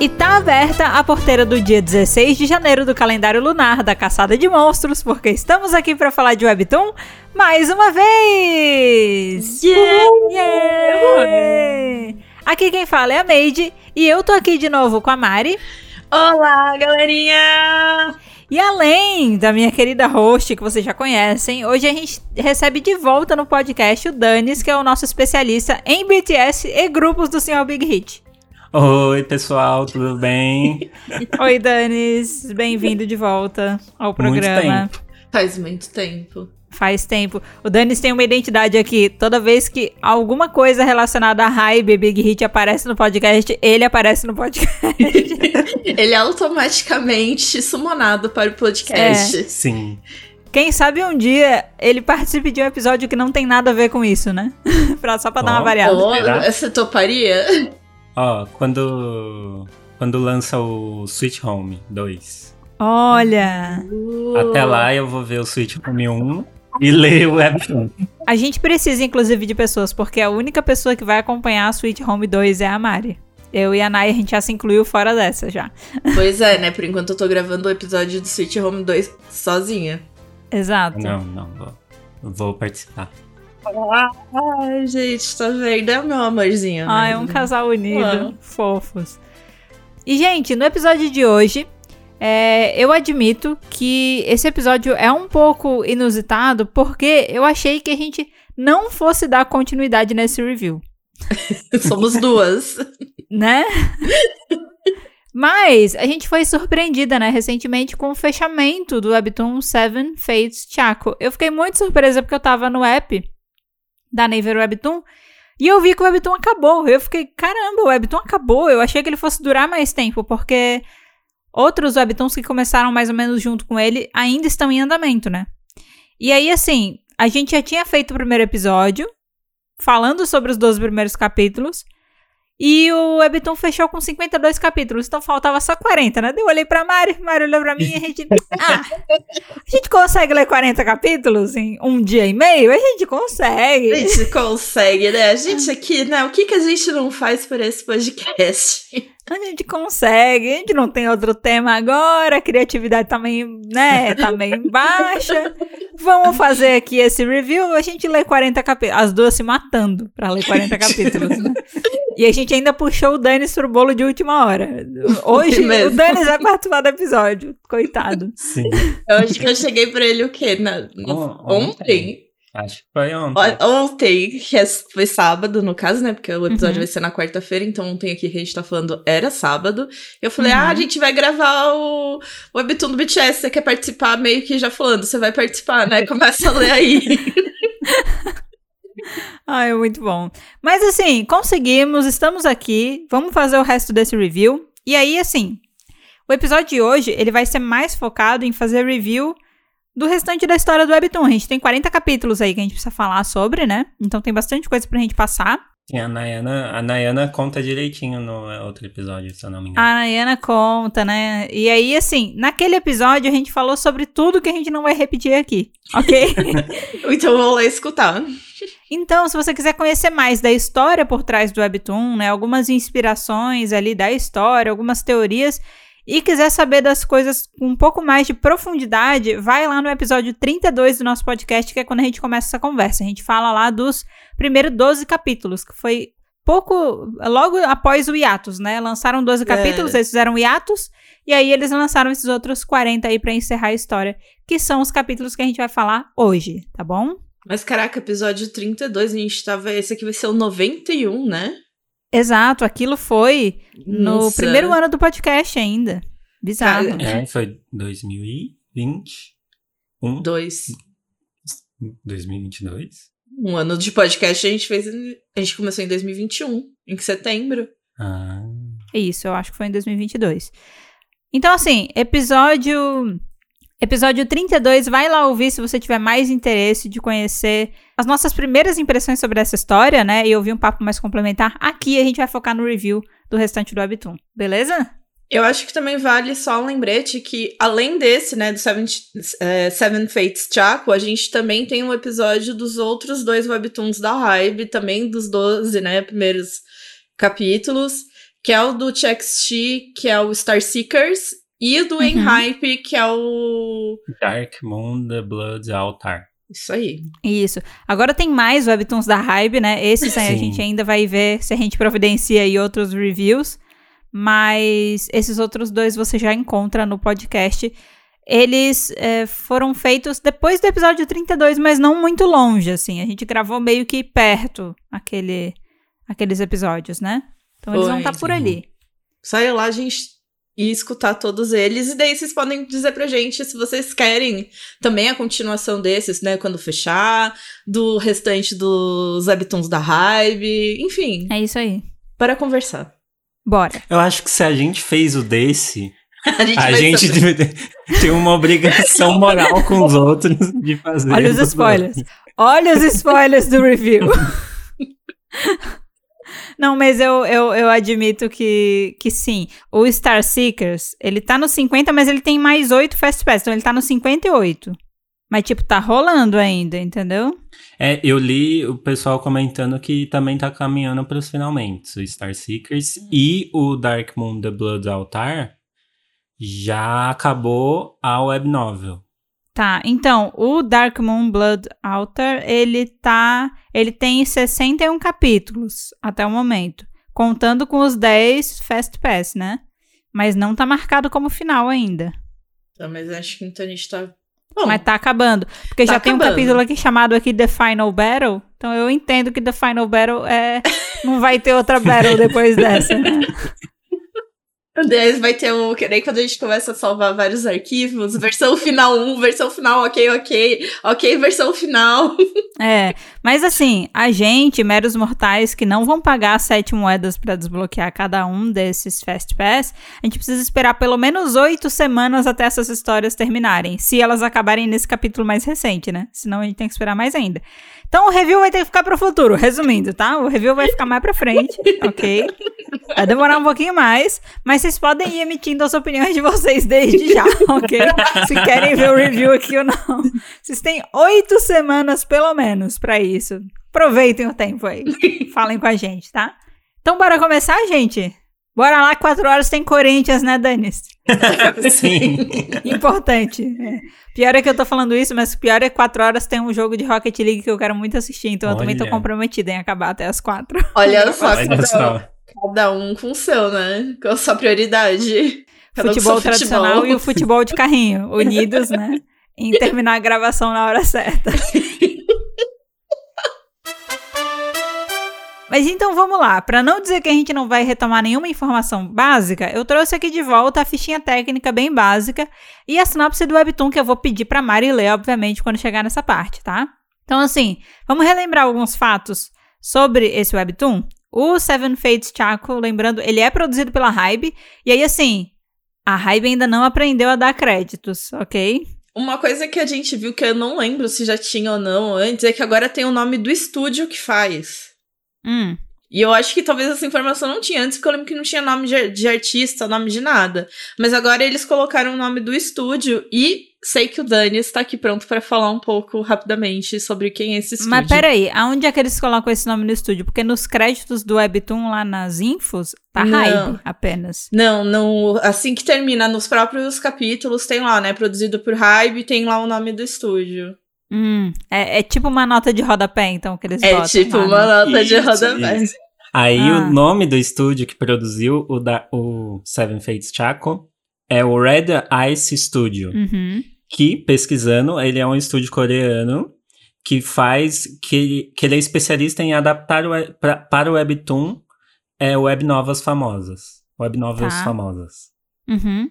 E tá aberta a porteira do dia 16 de janeiro do calendário lunar da Caçada de Monstros, porque estamos aqui para falar de Webtoon mais uma vez! Yeah! Yeah! Aqui quem fala é a Made e eu tô aqui de novo com a Mari. Olá, galerinha! E além da minha querida host, que vocês já conhecem, hoje a gente recebe de volta no podcast o Danis, que é o nosso especialista em BTS e grupos do Senhor Big Hit. Oi, pessoal, tudo bem? Oi, Danis, bem-vindo de volta ao programa. Muito tempo. Faz muito tempo. Faz tempo. O Danis tem uma identidade aqui. Toda vez que alguma coisa relacionada a Hype Big Hit aparece no podcast, ele aparece no podcast. Ele é automaticamente summonado para o podcast. É. Sim. Quem sabe um dia ele participe de um episódio que não tem nada a ver com isso, né? pra, só pra dar uma variada. Oh, você toparia? Ó, quando quando lança o Sweet Home 2. Olha, Até lá eu vou ver o Sweet Home 1 e ler o Webtoon. a gente precisa inclusive de pessoas, porque a única pessoa que vai acompanhar a Sweet Home 2 é a Mari. Eu e a Nai, a gente já se incluiu fora dessa já. Pois é, né? Por enquanto eu tô gravando o episódio do Sweet Home 2 sozinha. Exato. Não, não, vou, vou participar. Ai, gente, tá vendo? É o meu amorzinho. Ah, né? é um casal unido. Ah. Fofos. E, gente, no episódio de hoje, é, eu admito que esse episódio é um pouco inusitado, porque eu achei que a gente não fosse dar continuidade nesse review, Somos duas. né? Mas a gente foi surpreendida, né, recentemente com o fechamento do Webtoon Seven Fates Chaco. Eu fiquei muito surpresa porque eu tava no app da Naver Webtoon e eu vi que o Webtoon acabou. Eu fiquei, caramba, o Webtoon acabou. Eu achei que ele fosse durar mais tempo, porque outros Webtoons que começaram mais ou menos junto com ele ainda estão em andamento, né? E aí, assim, a gente já tinha feito o primeiro episódio, falando sobre os 12 primeiros capítulos. E o Webtoon fechou com 52 capítulos, então faltava só 40, né? Eu olhei pra Mari, Mari olhou pra mim e a gente. Ah, a gente consegue ler 40 capítulos em um dia e meio? A gente A consegue. gente consegue, né? A gente aqui, né? O que, que a gente não faz por esse podcast? A gente consegue, a gente não tem outro tema agora, a criatividade também, né, tá meio baixa. Vamos fazer aqui esse review, a gente lê 40 capítulos, as duas se matando pra ler 40 capítulos, né? E a gente ainda puxou o Danis pro bolo de última hora. Hoje, o. Danis vai participar do episódio, coitado. Sim. Eu acho que eu cheguei pra ele o quê? Na, no- On- ontem? Acho que foi ontem. O- Ontem, que é- foi sábado, no caso, né? Porque o episódio Uhum. vai ser na quarta-feira, então ontem aqui que a gente tá falando era sábado. Eu falei, Uhum. ah, a gente vai gravar o, o Webtoon do BTS, você quer participar? Meio que já falando, você vai participar, né? Começa a ler aí. Ai, muito bom. Mas assim, conseguimos, estamos aqui, vamos fazer o resto desse review. E aí, assim, o episódio de hoje, ele vai ser mais focado em fazer review do restante da história do Webtoon. A gente tem 40 capítulos aí que a gente precisa falar sobre, né? Então tem bastante coisa pra gente passar. Sim, a Nayana, a Nayana conta direitinho no outro episódio, se eu não me engano. A Nayana conta, né? E aí, assim, naquele episódio a gente falou sobre tudo que a gente não vai repetir aqui, ok? então eu vou lá escutar. Então, se você quiser conhecer mais da história por trás do Webtoon, né, algumas inspirações ali da história, algumas teorias, e quiser saber das coisas com um pouco mais de profundidade, vai lá no episódio 32 do nosso podcast, que é quando a gente começa essa conversa. A gente fala lá dos primeiros 12 capítulos, que foi pouco, logo após o hiatus, né? Lançaram 12 capítulos, eles fizeram hiatus, e aí eles lançaram esses outros 40 aí pra encerrar a história, que são os capítulos que a gente vai falar hoje, tá bom? Mas caraca, episódio 32, a gente tava. Esse aqui vai ser o 91, né? Exato, aquilo foi no Nossa. primeiro ano do podcast ainda. Bizarro. Cara, É, foi 2020. Um, Dois. 2022? Um ano de podcast a gente fez. em- A gente começou em 2021, em setembro. Ah, Isso, eu acho que foi em 2022. Então, assim, episódio. Episódio 32, vai lá ouvir se você tiver mais interesse de conhecer as nossas primeiras impressões sobre essa história, né? E ouvir um papo mais complementar. Aqui a gente vai focar no review do restante do Webtoon, beleza? Eu acho que também vale só um lembrete que, além desse, né, do Seven, é, Seven Fates Chaco, a gente também tem um episódio dos outros dois webtoons da Hybe, também dos 12, né, primeiros capítulos, que é o do TXT, que é o Star Seekers, e o do Uhum. Enhype, que é o. Dark Moon, The Blood Altar. Isso aí. Isso. Agora tem mais webtoons da Hybe, né? Esses aí a Sim. gente ainda vai ver se a gente providencia aí outros reviews. Mas esses outros dois você já encontra no podcast. Eles é, foram feitos depois do episódio 32, mas não muito longe, assim. A gente gravou meio que perto aquele, aqueles episódios, né? Então eles vão estar por sim. ali. Só ir lá, a gente e escutar todos eles. E daí vocês podem dizer pra gente se vocês querem também a continuação desses, né? Quando fechar, do restante dos webtoons da Hype, enfim, É isso aí. para conversar. Bora. Eu acho que se a gente fez o desse, A gente, a gente tem uma obrigação moral com os outros de fazer. Olha os spoilers. Olha os spoilers do review. Não, mas eu, eu, eu admito que, que sim. O Star Seekers, ele tá no 50, mas ele tem mais 8 Fast Pass. Então ele tá no 58. Mas, tipo, tá rolando ainda, entendeu? É, eu li o pessoal comentando que também tá caminhando pros finalmente. O Star Seekers e o Dark Moon The Blood Altar já acabou a web novel. Tá, então, o Dark Moon Blood Altar, ele tá. Ele tem 61 capítulos até o momento. Contando com os 10 Fast Pass, né? Mas não tá marcado como final ainda. Tá, mas acho que então a gente tá. Bom, Mas tá acabando. Porque Tá já tem um acabando. capítulo aqui chamado aqui The Final Battle. Então eu entendo que The Final Battle é. Não vai ter outra battle depois dessa, né? Aliás, vai ter o. Que nem quando a gente começa a salvar vários arquivos, versão final 1, versão final, ok, ok, ok, versão final. É. Mas assim, a gente, meros mortais que não vão pagar sete moedas pra desbloquear cada um desses Fast Pass, a gente precisa esperar pelo menos oito semanas até essas histórias terminarem. Se elas acabarem nesse capítulo mais recente, né? Senão a gente tem que esperar mais ainda. Então o review vai ter que ficar pro futuro. Resumindo, tá? O review vai ficar mais pra frente, ok? Vai demorar um pouquinho mais, mas vocês podem ir emitindo as opiniões de vocês desde já, ok? Se querem ver o review aqui ou não. Vocês têm oito semanas, pelo menos, pra isso. Aproveitem o tempo aí. Falem com a gente, tá? Então, bora começar, gente? Bora lá, quatro horas tem Corinthians, né, Danis? Sim. Importante. é. Pior é que eu tô falando isso, mas pior é que quatro horas tem um jogo de Rocket League que eu quero muito assistir, então eu também tô Olha. comprometida em acabar até as quatro. Olha só, Olha só. Cada um com o seu, né? Com a sua prioridade. Cada um futebol seu tradicional e o futebol de carrinho, unidos, né? Em terminar a gravação na hora certa. Mas então vamos lá. Para não dizer que a gente não vai retomar nenhuma informação básica, eu trouxe aqui de volta a fichinha técnica bem básica e a sinopse do Webtoon que eu vou pedir para Mari ler, obviamente, quando chegar nessa parte, tá? Então, assim, vamos relembrar alguns fatos sobre esse Webtoon. O Seven Fates Chaco, lembrando, ele é produzido pela Hybe. E aí, assim, a Hybe ainda não aprendeu a dar créditos, ok? Uma coisa que a gente viu que eu não lembro se já tinha ou não antes é que agora tem o nome do estúdio que faz. Hum. E eu acho que talvez essa informação não tinha antes, porque eu lembro que não tinha nome de, de artista, nome de nada. Mas agora eles colocaram o nome do estúdio e sei que o Dani está aqui pronto para falar um pouco rapidamente sobre quem é esse estúdio. Mas peraí, aonde é que eles colocam esse nome no estúdio? Porque nos créditos do Webtoon, lá nas infos, tá Não. Hybe apenas. Não, não, assim que termina, nos próprios capítulos tem lá, né? Produzido por Hybe, tem lá o nome do estúdio. Hum, é, é tipo uma nota de rodapé, então, que eles É botam tipo lá, uma né? nota de Isso, rodapé. isso. Aí Ah. o nome do estúdio que produziu o, da, o Seven Fates Chaco é o Red Ice Studio. Uhum. Que, pesquisando, ele é um estúdio coreano que faz. que, que ele é especialista em adaptar o, pra, para o Webtoon é, web novas famosas. Web novels Tá. famosas. Uhum.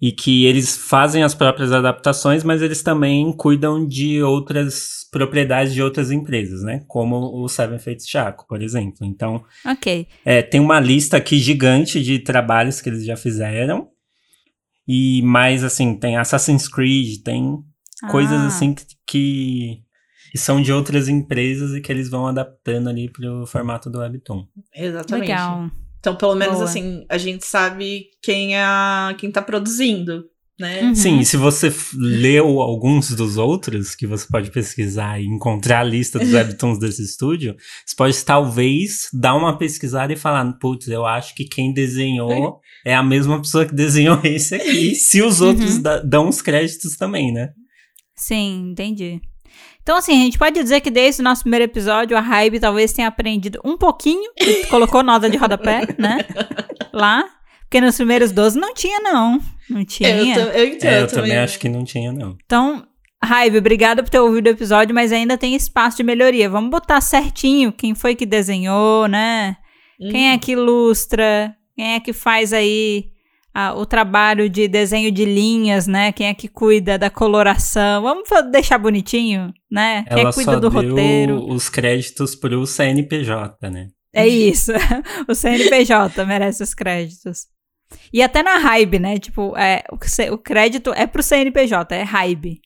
E que eles fazem as próprias adaptações, mas eles também cuidam de outras propriedades de outras empresas, né? Como o Seven Fates Chaco, por exemplo. Então, Ok. é, tem uma lista aqui gigante de trabalhos que eles já fizeram. E mais, assim, tem Assassin's Creed, tem coisas Ah, assim que, que, que são de outras empresas e que eles vão adaptando ali pro formato do Webtoon. Exatamente. Legal. Então, pelo menos Boa. assim, a gente sabe quem é a, quem tá produzindo. Né? Uhum. Sim, e se você leu alguns dos outros, que você pode pesquisar e encontrar a lista dos webtoons desse estúdio, você pode talvez dar uma pesquisada e falar, putz, eu acho que quem desenhou é a mesma pessoa que desenhou esse aqui, se os outros Uhum. dão os créditos também, né? Sim, entendi. Então, assim, a gente pode dizer que desde o nosso primeiro episódio, a Hybe talvez tenha aprendido um pouquinho, e colocou nota de rodapé, né? Lá. Porque nos primeiros 12 não tinha, não. Não tinha. Eu, eu entendo É, eu também. também acho que não tinha, não. Então, Raive, obrigada por ter ouvido o episódio, mas ainda tem espaço de melhoria. Vamos botar certinho quem foi que desenhou, né? Hum. Quem é que ilustra? Quem é que faz aí ah, o trabalho de desenho de linhas, né? Quem é que cuida da coloração? Vamos deixar bonitinho, né? Quem é Ela que cuida só do deu roteiro? os créditos pro CNPJ, né? É isso. o CNPJ merece os créditos. E até na Hybe, né? Tipo, é, o, o crédito é pro CNPJ, é Hybe.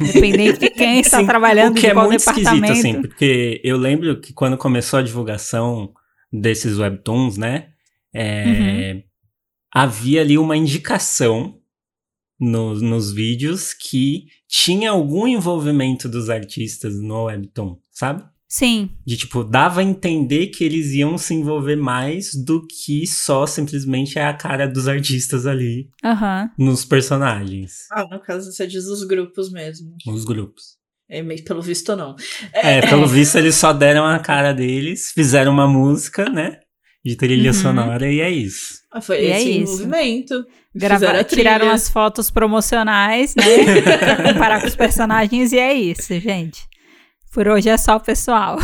Independente de quem está Sim, trabalhando o que de é qual muito esquisito, departamento. assim, porque eu lembro que quando começou a divulgação desses webtoons, né, é, Uhum. havia ali uma indicação no- nos vídeos que tinha algum envolvimento dos artistas no webtoon, sabe? Sim, De tipo, dava a entender que eles iam se envolver mais do que só simplesmente é a cara dos artistas ali aham. nos personagens, Ah, no caso você diz os grupos mesmo. nos grupos. É, meio pelo visto não. É, pelo visto eles só deram a cara deles, fizeram uma música, né? De trilha Uhum. sonora e é isso. Ah, foi E é esse isso. movimento. Grava- tiraram as fotos promocionais, né? pra comparar com os personagens e é isso, gente. Por hoje é só, pessoal.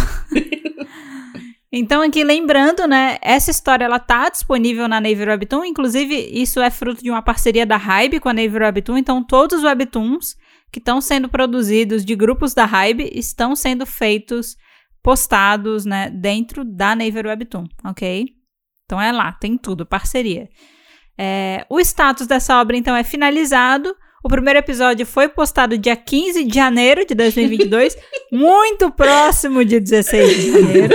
então, aqui lembrando, né? Essa história ela tá disponível na Navy Webtoon. Inclusive, isso é fruto de uma parceria da Hybe com a Navy Webtoon. Então, todos os webtoons que estão sendo produzidos de grupos da Hybe estão sendo feitos, postados, né? Dentro da Navy Webtoon, ok? Então é lá, tem tudo, parceria. É, o status dessa obra, então, é finalizado. O primeiro episódio foi postado dia 15 de janeiro de 2022, muito próximo de 16 de janeiro.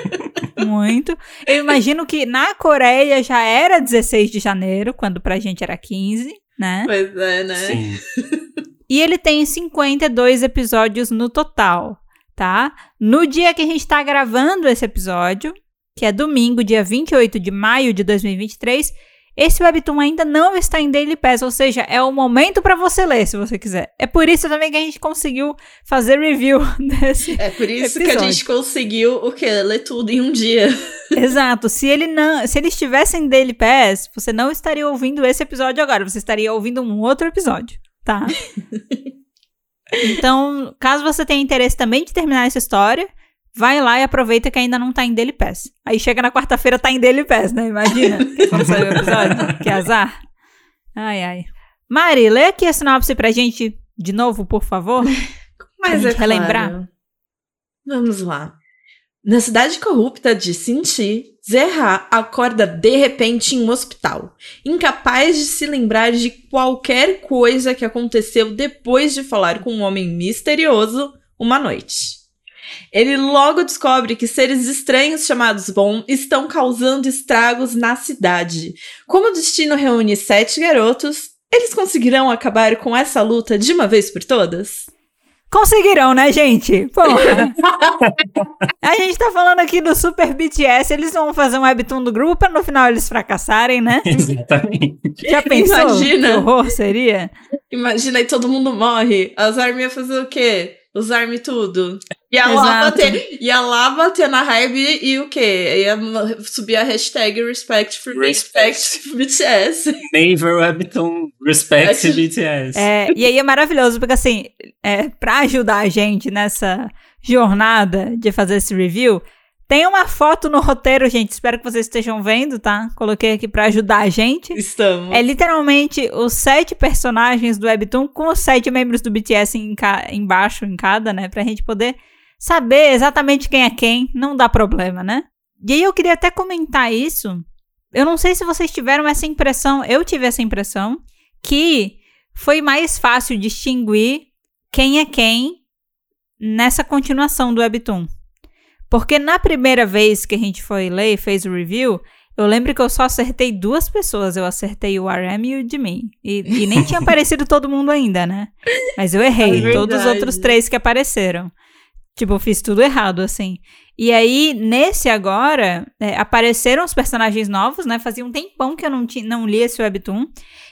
muito. Eu imagino que na Coreia já era 16 de janeiro, quando pra gente era 15, né? Pois é, né? Sim. E ele tem 52 episódios no total, tá? No dia que a gente tá gravando esse episódio, que é domingo, dia 28 de maio de 2023, esse webtoon ainda não está em Daily Pass, ou seja, é o momento para você ler, se você quiser. É por isso também que a gente conseguiu fazer review desse. É por isso que a Episódio. gente conseguiu o quê? Ler tudo em um dia. Exato. Se ele não, se ele estivesse em Daily Pass, você não estaria ouvindo esse episódio agora, você estaria ouvindo um outro episódio, tá? então, caso você tenha interesse também de terminar essa história, vai lá e aproveita que ainda não tá em Daily Pass. Aí chega na quarta-feira tá em Daily Pass, né? Imagina. que quando sair o episódio, que azar. Ai, ai. Mari, lê aqui a sinopse pra gente de novo, por favor. Mas gente é relembrar. claro. Vamos lá. Na cidade corrupta de Sinti, Zerra acorda de repente em um hospital, incapaz de se lembrar de qualquer coisa que aconteceu depois de falar com um homem misterioso uma noite. Ele logo descobre que seres estranhos chamados Bom estão causando estragos na cidade. Como o destino reúne sete garotos, eles conseguirão acabar com essa luta de uma vez por todas? Conseguirão, né, gente? Porra. a gente tá falando aqui do Super BTS, eles vão fazer um webtoon do grupo pra no final eles fracassarem, né? Exatamente. Já pensou? Imagina. Que horror seria? Imagina aí todo mundo morre. As armas iam fazer o quê? Os armas tudo. Ia lá, Exato. bater, ia lá bater na hype e o quê? Ia subir a hashtag respect for respect for BTS. Naver Webtoon Respect. BTS. É, e aí é maravilhoso, porque assim, é, pra ajudar a gente nessa jornada de fazer esse review, tem uma foto no roteiro, gente. Espero que vocês estejam vendo, tá? Coloquei aqui pra ajudar a gente. Estamos. É literalmente os sete personagens do Webtoon com os sete membros do BTS em ca- embaixo, em cada, né? Pra gente poder saber exatamente quem é quem. Não dá problema, né? E aí eu queria até comentar isso. Eu não sei se vocês tiveram essa impressão, eu tive essa impressão, que foi mais fácil distinguir quem é quem nessa continuação do Webtoon. Porque na primeira vez que a gente foi ler e fez o review, Eu lembro que eu só acertei duas pessoas. Eu acertei o RM e o Jimin. E, e nem tinha aparecido todo mundo ainda, né? Mas eu errei É todos os outros três que apareceram. Tipo, eu fiz tudo errado, assim. E aí, nesse agora, é, apareceram os personagens novos, né? Fazia um tempão que eu não, não li esse webtoon.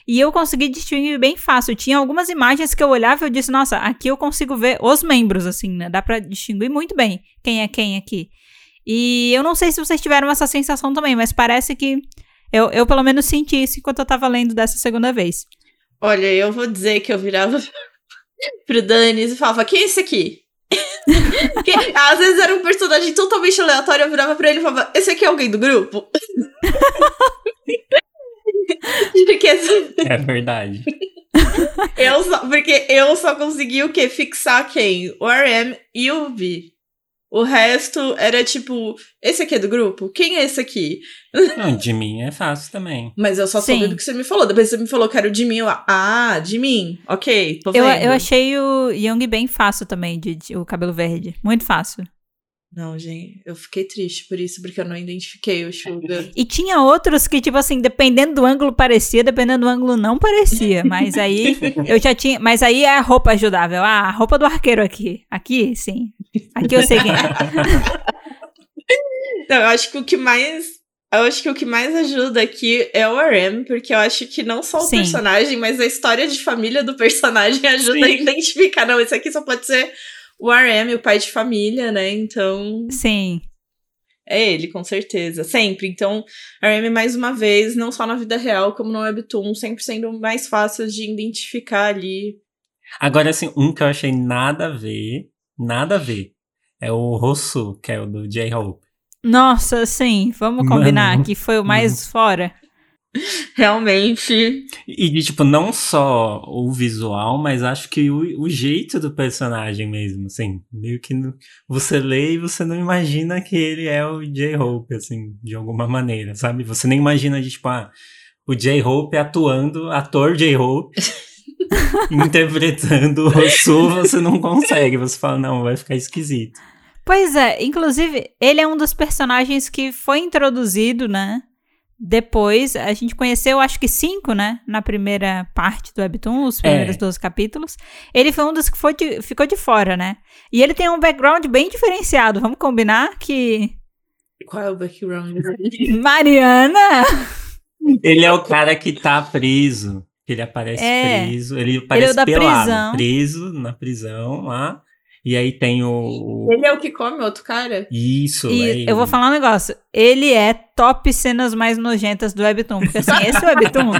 E eu consegui distinguir bem fácil. Tinha algumas imagens que eu olhava e eu disse, nossa, aqui eu consigo ver os membros, assim, né? Dá pra distinguir muito bem quem é quem aqui. E eu não sei se vocês tiveram essa sensação também, mas parece que eu, eu pelo menos senti isso enquanto eu tava lendo dessa segunda vez. Olha, eu vou dizer que eu virava pro Danis e falava, quem é esse aqui? Que, às vezes era um personagem totalmente aleatório, eu virava pra ele e falava, esse aqui é alguém do grupo? Porque, assim, É verdade. eu só, porque eu só consegui o quê? Fixar quem? O RM e o V. O resto era tipo, esse aqui é do grupo? Quem é esse aqui? Não, de mim é fácil também. Mas eu só Sim. soube do que você me falou. Depois você me falou que era o de mim. Eu, ah, de mim. Ok, tô Eu, vendo. eu achei o Young bem fácil também, de, de- o cabelo verde. Muito fácil. Não, gente, eu fiquei triste por isso, porque eu não identifiquei o Suga. E tinha outros que, tipo assim, dependendo do ângulo parecia, dependendo do ângulo não parecia. Mas aí eu já tinha. Mas aí a roupa ajudava. Eu, ah, a roupa do arqueiro aqui. Aqui, sim. Aqui eu sei quem é. Não, eu acho que o que mais. Eu acho que o que mais ajuda aqui é o RM, porque eu acho que não só o Sim. personagem, mas a história de família do personagem ajuda a Sim. identificar. Não, esse aqui só pode ser o RM, o pai de família, né? Então. Sim. É ele, com certeza. Sempre. Então, RM, mais uma vez, não só na vida real, como no Webtoon, sempre sendo mais fácil de identificar ali. Agora, assim, um que eu achei nada a ver, nada a ver, é o Rosu, que é o do J-Hope. Nossa, sim. Vamos combinar Mano. que foi o mais fora. Realmente. E, tipo, não só o visual, mas acho que o, o jeito do personagem mesmo, assim. Meio que no- você lê e você não imagina que ele é o J-Hope, assim, de alguma maneira, sabe? Você nem imagina de, tipo, ah, o J-Hope atuando, ator J-Hope, interpretando o Rosu, você não consegue. Você fala, não, vai ficar esquisito. Pois é, inclusive, ele é um dos personagens que foi introduzido, né? Depois, a gente conheceu, acho que cinco, né? Na primeira parte do Webtoon, os primeiros É. 12 capítulos. Ele foi um dos que foi de- ficou de fora, né? E ele tem um background bem diferenciado. Vamos combinar que. Qual é o background dele? Mariana! Ele é o cara que tá preso. que Ele aparece É. preso. Ele aparece o da pelado, prisão. preso na prisão lá. E aí tem o. o- Ele é o que come outro cara? Isso, é E ele. eu vou falar um negócio. Ele é top cenas mais nojentas do Webtoon. Porque assim, esse Webtoon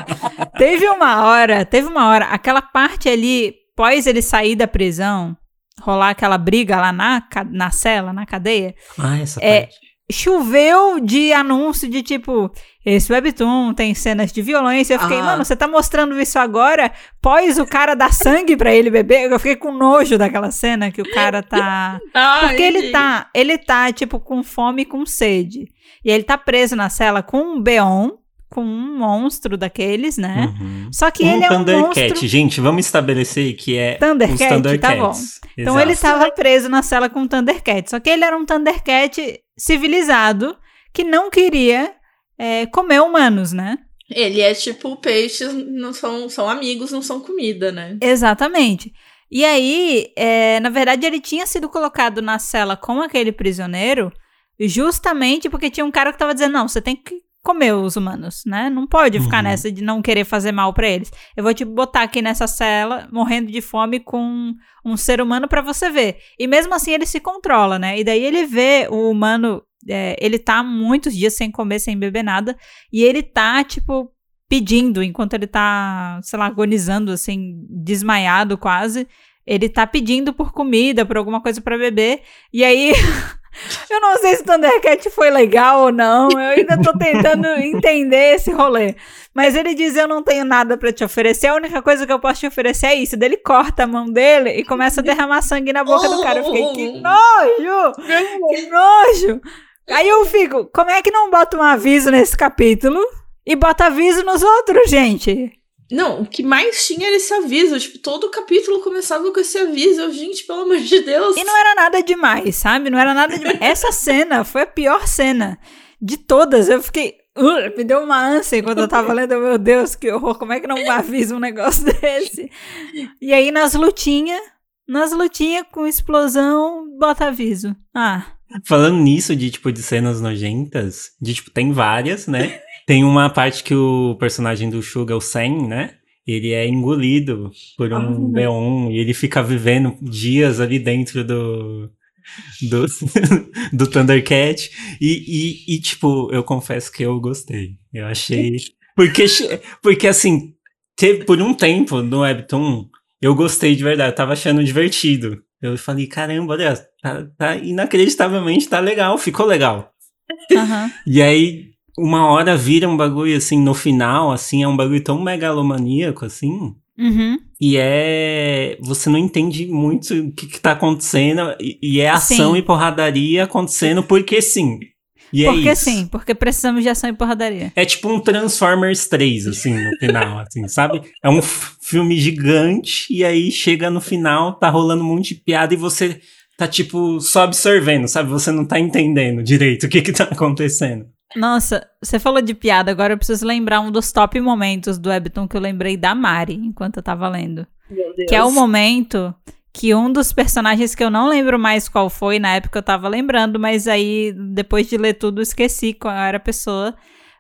teve uma hora, teve uma hora, aquela parte ali, pós ele sair da prisão, rolar aquela briga lá na, na cela, na cadeia, Ah, essa É, parte. Choveu de anúncio de tipo, esse Webtoon tem cenas de violência. Eu fiquei, Ah. mano, você tá mostrando isso agora, pós o cara dar sangue pra ele beber? Eu fiquei com nojo daquela cena que o cara tá. Ah, Porque ele tá, ele tá, tipo, com fome e com sede. E ele tá preso na cela com um Beon, com um monstro daqueles, né? Uhum. Só que um ele é um Thundercat. monstro. Gente, vamos estabelecer que é Thundercat, os tá Thundercats. Então Exato. ele tava preso na cela com um Thundercat. Só que ele era um Thundercat civilizado que não queria é, comer humanos, né? Ele é tipo peixes, não são, são amigos, não são comida, né? Exatamente. E aí, é, na verdade, ele tinha sido colocado na cela com aquele prisioneiro justamente porque tinha um cara que tava dizendo: não, você tem que comer os humanos, né? Não pode ficar Uhum. nessa de não querer fazer mal pra eles. Eu vou te botar aqui nessa cela, morrendo de fome com um ser humano pra você ver. E mesmo assim ele se controla, né? E daí ele vê o humano, é, ele tá muitos dias sem comer, sem beber nada, e ele tá, tipo, pedindo, enquanto ele tá, sei lá, agonizando, assim, desmaiado quase. Ele tá pedindo por comida, por alguma coisa pra beber. E aí. eu não sei se o Thundercat foi legal ou não. Eu ainda tô tentando entender esse rolê. Mas ele diz: Eu não tenho nada pra te oferecer. A única coisa que eu posso te oferecer é isso. Daí ele corta a mão dele e começa a derramar sangue na boca do cara. Eu fiquei: Que nojo! Que nojo! Aí eu fico: Como é que não bota um aviso nesse capítulo? E bota aviso nos outros, gente. Não, o que mais tinha era esse aviso. Tipo, todo capítulo começava com esse aviso. Eu, gente, pelo amor de Deus. E não era nada demais, sabe? Não era nada demais. Essa cena foi a pior cena de todas. Eu fiquei. uh, me deu uma ânsia enquanto eu tava lendo. Meu Deus, que horror, como é que não avisa um negócio desse? E aí nas lutinhas, nas lutinhas com explosão, bota aviso. Ah. Falando nisso de tipo de cenas nojentas, de tipo tem várias, né? Tem uma parte que o personagem do Suga, o Sen, né? Ele é engolido por um Ah. leão e ele fica vivendo dias ali dentro do do, do Thundercat e, e, e, tipo, eu confesso que eu gostei. Eu achei porque porque assim, teve por um tempo no Webtoon eu gostei de verdade, eu tava achando divertido. Eu falei, caramba, olha, tá, tá inacreditavelmente tá legal, ficou legal. Aham. E aí, uma hora vira um bagulho assim, no final, assim, é um bagulho tão megalomaníaco, assim. Uhum. E é. Você não entende muito o que, que tá acontecendo. E, e é ação Sim. e porradaria acontecendo porque sim. E é porque isso. sim, porque precisamos de ação e porradaria. É tipo um Transformers 3, assim, no final, assim, sabe? É um filme gigante e aí chega no final, tá rolando um monte de piada e você tá, tipo, só absorvendo, sabe? Você não tá entendendo direito o que que tá acontecendo. Nossa, você falou de piada, agora eu preciso lembrar um dos top momentos do Webtoon que eu lembrei da Mari enquanto eu tava lendo. Meu Deus. Que é o momento que um dos personagens que eu não lembro mais qual foi, na época eu tava lembrando, mas aí depois de ler tudo eu esqueci qual era a pessoa.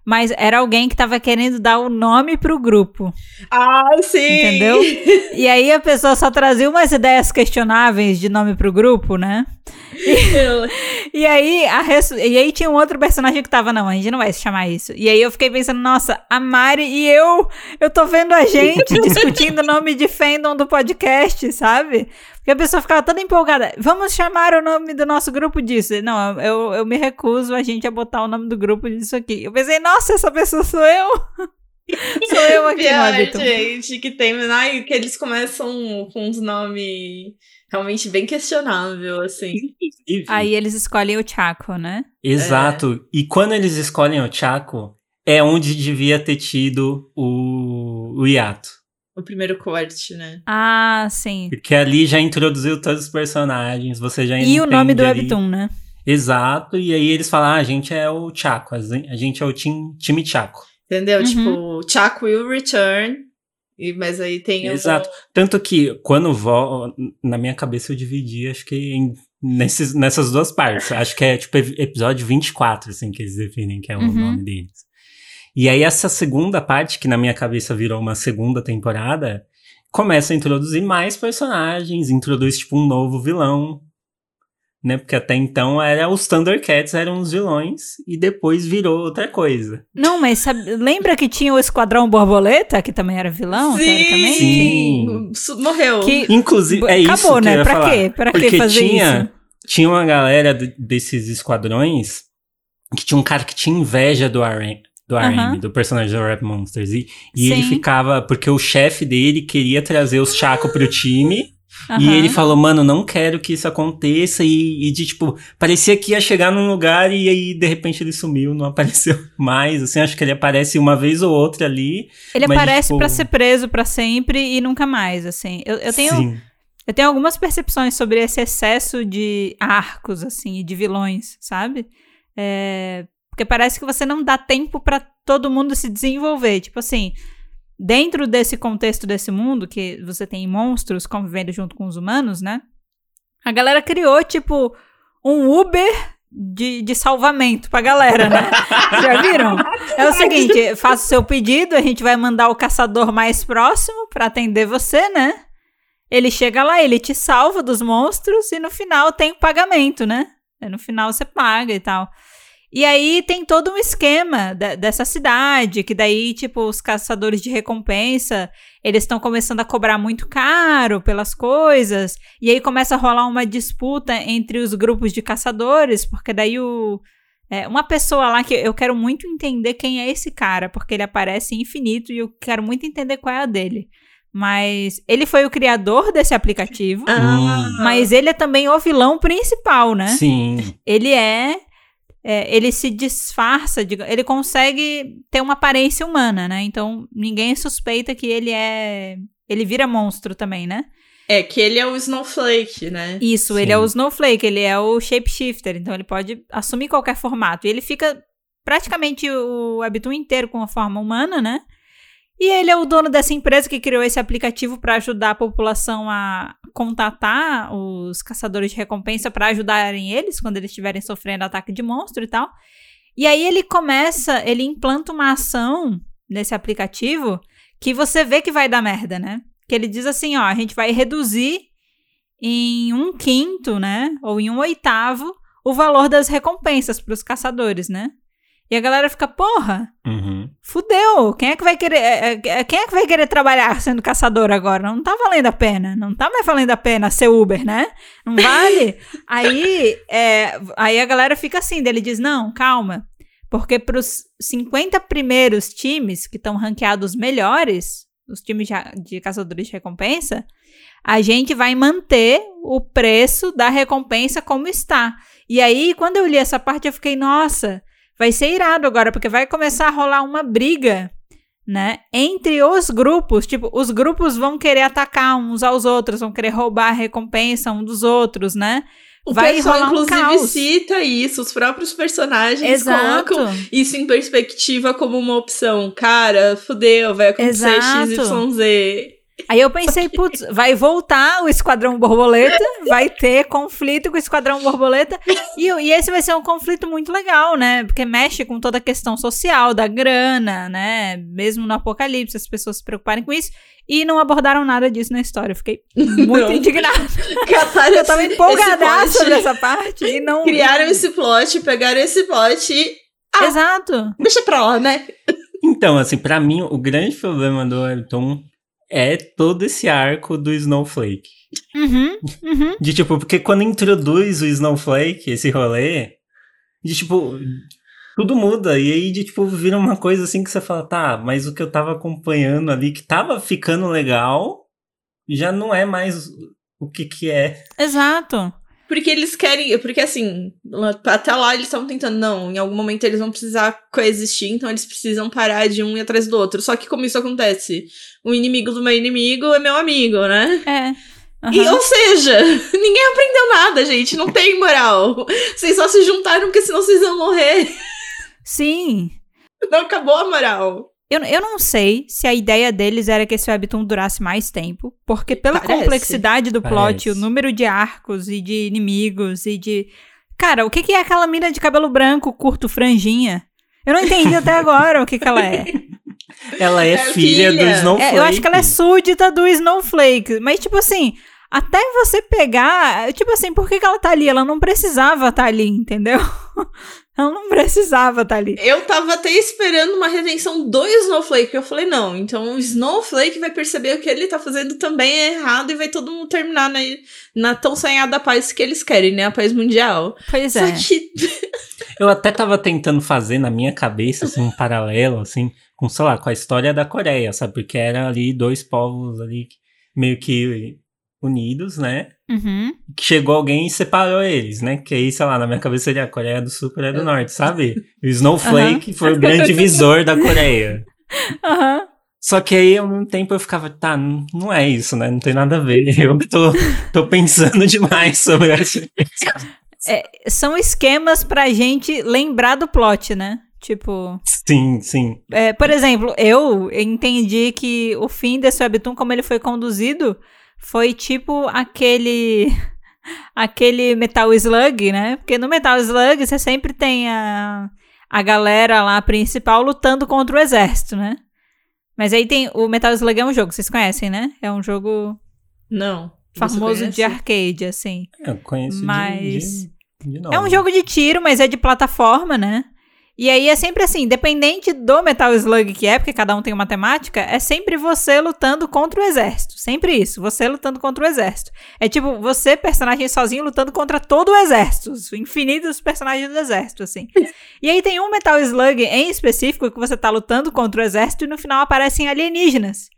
Mas era alguém que tava querendo dar o nome pro grupo. Ah, sim! Entendeu? E aí a pessoa só trazia umas ideias questionáveis de nome pro grupo, né? E aí, a e aí tinha um outro personagem que tava, não, a gente não vai se chamar isso. E aí eu fiquei pensando, nossa, a Mari e eu, eu tô vendo a gente discutindo o nome de fandom do podcast, sabe? Porque a pessoa ficava toda empolgada. Vamos chamar o nome do nosso grupo disso. Não, eu, eu me recuso a gente a botar o nome do grupo disso aqui. Eu pensei, nossa, essa pessoa sou eu. sou eu aqui no Pior, Webtoon. gente, que tem. Ai, que eles começam com uns nomes realmente bem questionável, assim. Aí eles escolhem o Chaco, né? Exato. E quando eles escolhem o Chaco, é onde devia ter tido o, o hiato. O primeiro corte, né? Ah, sim. Porque ali já introduziu todos os personagens, você já E o nome do ali- Webtoon, né? Exato, e aí eles falam, ah, a gente é o Chaco, a gen- a gente é o time, time Chaco. Entendeu? Uhum. Tipo, Chuck will return. E, mas aí tem Exato. Tanto que quando vo... na minha cabeça eu dividi, acho que em- nesses, nessas duas partes. Acho que é tipo episódio 24, assim, que eles definem que é o Uhum. nome deles. E aí essa segunda parte, que na minha cabeça virou uma segunda temporada, começa a introduzir mais personagens, introduz tipo um novo vilão, né? Porque até então era os Thundercats eram os vilões e depois virou outra coisa. Não, mas sabe- lembra que tinha o Esquadrão Borboleta, que também era vilão, teoricamente? Sim. Morreu. Que Inclusive, é isso acabou, que eu né? ia Pra falar. quê? Pra que Porque fazer tinha, isso? tinha uma galera de- desses esquadrões que tinha um cara que tinha inveja do RM, do, RM, do personagem do Rap Monsters. E, e ele Sim. ficava. Porque o chefe dele queria trazer os Chaco pro time. E Aham. ele falou, mano, não quero que isso aconteça. E, e de tipo, parecia que ia chegar num lugar e aí de repente ele sumiu, não apareceu mais. Assim, acho que ele aparece uma vez ou outra ali. Ele mas, aparece tipo- pra ser preso pra sempre e nunca mais, assim. Eu, eu tenho, Sim. eu tenho algumas percepções sobre esse excesso de arcos, assim, e de vilões, sabe? É, porque parece que você não dá tempo pra todo mundo se desenvolver. Tipo assim, dentro desse contexto desse mundo, que você tem monstros convivendo junto com os humanos, né? A galera criou, tipo, um Uber de, de salvamento pra galera, né? Já viram? É o seguinte, faça o seu pedido, a gente vai mandar o caçador mais próximo pra atender você, né? Ele chega lá, ele te salva dos monstros e no final tem o pagamento, né? E No final você paga e tal. E aí tem todo um esquema de- dessa cidade, que daí, tipo, os caçadores de recompensa, eles estão começando a cobrar muito caro pelas coisas, e aí começa a rolar uma disputa entre os grupos de caçadores, porque daí o, é, uma pessoa lá que eu quero muito entender quem é esse cara, porque ele aparece infinito e eu quero muito entender qual é a dele. Mas ele foi o criador desse aplicativo, Ah, mas ele é também o vilão principal, né? Sim. Ele é, é, ele se disfarça, diga- ele consegue ter uma aparência humana, né? Então ninguém suspeita que ele é, ele vira monstro também, né? É que ele é o Snowflake, né? Isso, Sim. ele é o Snowflake, ele é o shapeshifter, então ele pode assumir qualquer formato. E ele fica praticamente o Webtoon inteiro com a forma humana, né? E ele é o dono dessa empresa que criou esse aplicativo para ajudar a população a contatar os caçadores de recompensa para ajudarem eles quando eles estiverem sofrendo ataque de monstro e tal. E aí ele começa, ele implanta uma ação nesse aplicativo que você vê que vai dar merda, né? Que ele diz assim, ó, a gente vai reduzir em um quinto, né? Ou em um oitavo o valor das recompensas para os caçadores, né? E a galera fica, porra, Uhum. fudeu. Quem é que vai querer, é, é, quem é que vai querer trabalhar sendo caçador agora? Não tá valendo a pena. Não tá mais valendo a pena ser Uber, né? Não vale. aí, é, aí a galera fica assim, dele diz: "Não, calma. Porque pros 50 primeiros times que estão ranqueados melhores, os times de, de caçadores de recompensa, a gente vai manter o preço da recompensa como está. E aí, quando eu li essa parte, eu fiquei, nossa, vai ser irado agora, porque vai começar a rolar uma briga, né? Entre os grupos. Tipo, os grupos vão querer atacar uns aos outros, vão querer roubar a recompensa um dos outros, né? O Vai pessoal, rolar um inclusive, caos. cita isso, os próprios personagens Exato. colocam isso em perspectiva como uma opção. Cara, fudeu, vai acontecer Exato. XYZ. Aí eu pensei, putz, vai voltar o Esquadrão Borboleta, vai ter conflito com o Esquadrão Borboleta, e, e esse vai ser um conflito muito legal, né? Porque mexe com toda a questão social, da grana, né? Mesmo no apocalipse, as pessoas se preocuparem com isso, e não abordaram nada disso na história. Eu fiquei muito Não. indignada. Cataram Eu tava empolgadaça dessa parte, e não... Criaram esse plot, pegaram esse plot e Exato. deixa pra lá, né? Então, assim, pra mim, o grande problema do Webtoon é todo esse arco do Snowflake. Uhum, uhum. De tipo, porque quando introduz o Snowflake, esse rolê, de tipo, tudo muda. E aí, de tipo, vira uma coisa assim que você fala, tá, mas o que eu tava acompanhando ali, que tava ficando legal, já não é mais o que que é. Exato. Porque eles querem. Porque assim, até lá eles estavam tentando, não, em algum momento eles vão precisar coexistir, então eles precisam parar de um ir atrás do outro. Só que como isso acontece? O inimigo do meu inimigo é meu amigo, né? É. E, Aham. ou seja, ninguém aprendeu nada, gente. Não tem moral. Vocês só se juntaram porque senão vocês vão morrer. Sim. Não acabou a moral. Eu, eu não sei se a ideia deles era que esse webtoon durasse mais tempo, porque pela Parece. complexidade do plot, Parece. o número de arcos e de inimigos e de. Cara, o que, que é aquela mina de cabelo branco, curto, franjinha? Eu não entendi até agora o que, que ela é. Ela é, É filha, do filha. Snowflake. É, eu acho que ela é súdita do Snowflake. Mas, tipo assim, até você pegar. Tipo assim, por que, que ela tá ali? Ela não precisava estar ali, entendeu? ela não precisava estar ali. Eu tava até esperando uma redenção do Snowflake. Eu falei, não, então o Snowflake vai perceber que ele tá fazendo também é errado e vai todo mundo terminar na, na tão sonhada paz que eles querem, né? A paz mundial. Pois Só é. que Eu até tava tentando fazer na minha cabeça assim, um paralelo, assim, com, sei lá, com a história da Coreia, sabe? Porque era ali dois povos ali meio que unidos, né? Uhum. Que chegou alguém e separou eles, né? Que aí, sei lá, na minha cabeça seria a Coreia do Sul e Coreia do Norte, sabe? E o Snowflake foi o grande divisor da Coreia. Aham. Só que aí, ao mesmo tempo, eu ficava, tá, não é isso, né? Não tem nada a ver. Eu tô, tô pensando demais sobre essa. são esquemas pra gente lembrar do plot, né? Tipo, Sim, sim. é, por exemplo, eu entendi que o fim desse webtoon, como ele foi conduzido, foi tipo aquele aquele Metal Slug, né? Porque no Metal Slug você sempre tem a, a galera lá principal lutando contra o exército, né? Mas aí tem o Metal Slug é um jogo, vocês conhecem, né? É um jogo Não. Famoso de arcade, assim. Eu conheço de- Mas- de, de, É um jogo de tiro, mas é de plataforma, né? E aí é sempre assim, dependente do Metal Slug que é, porque cada um tem uma temática, é sempre você lutando contra o exército. Sempre isso, você lutando contra o exército. É tipo, você, personagem sozinho, lutando contra todo o exército. Os infinitos personagens do exército, assim. e aí tem um Metal Slug em específico que você tá lutando contra o exército e no final aparecem alienígenas.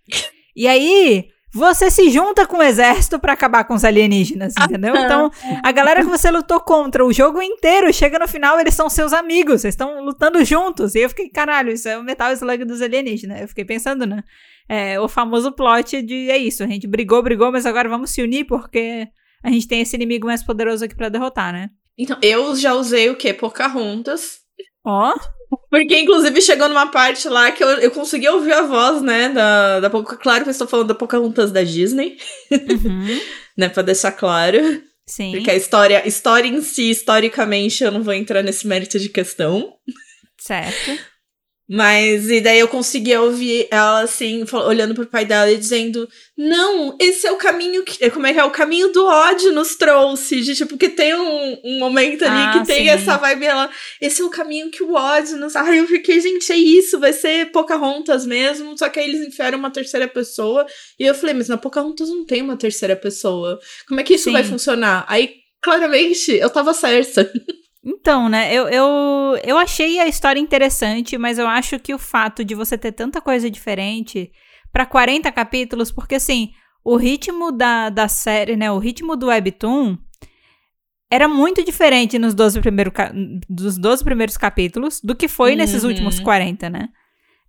E aí, você se junta com o exército pra acabar com os alienígenas, entendeu? Então, a galera que você lutou contra o jogo inteiro, chega no final, eles são seus amigos, vocês estão lutando juntos. E eu fiquei, caralho, isso é o Metal Slug dos alienígenas. Eu fiquei pensando, né? É, o famoso plot de é isso, a gente brigou, brigou, mas agora vamos se unir porque a gente tem esse inimigo mais poderoso aqui pra derrotar, né? Então, eu já usei o quê? Pocahontas. Ó, Porque, inclusive, chegou numa parte lá que eu, eu consegui ouvir a voz, né, da, da Poca... Claro que eu estou falando da Pocahontas da Disney, Uhum. né, pra deixar claro. Sim. Porque a história, história em si, historicamente, eu não vou entrar nesse mérito de questão. Certo. Mas, e daí eu conseguia ouvir ela, assim, olhando pro pai dela e dizendo: Não, esse é o caminho que. Como é que é? O caminho do ódio nos trouxe. De, tipo, que tem um, um momento ali Ah, que tem sim. essa vibe. Ela, esse é o caminho que o ódio nos. Ai, eu fiquei, gente, é isso, vai ser Pocahontas mesmo. Só que aí eles enfiaram uma terceira pessoa. E eu falei, mas na Pocahontas não tem uma terceira pessoa. Como é que isso Sim. vai funcionar? Aí, claramente, eu tava certa. Então, né, eu, eu, eu achei a história interessante, mas eu acho que o fato de você ter tanta coisa diferente pra 40 capítulos, porque assim, o ritmo da, da série, né, o ritmo do Webtoon era muito diferente nos 12 primeiro, dos 12 primeiros capítulos do que foi nesses Uhum. últimos 40, né?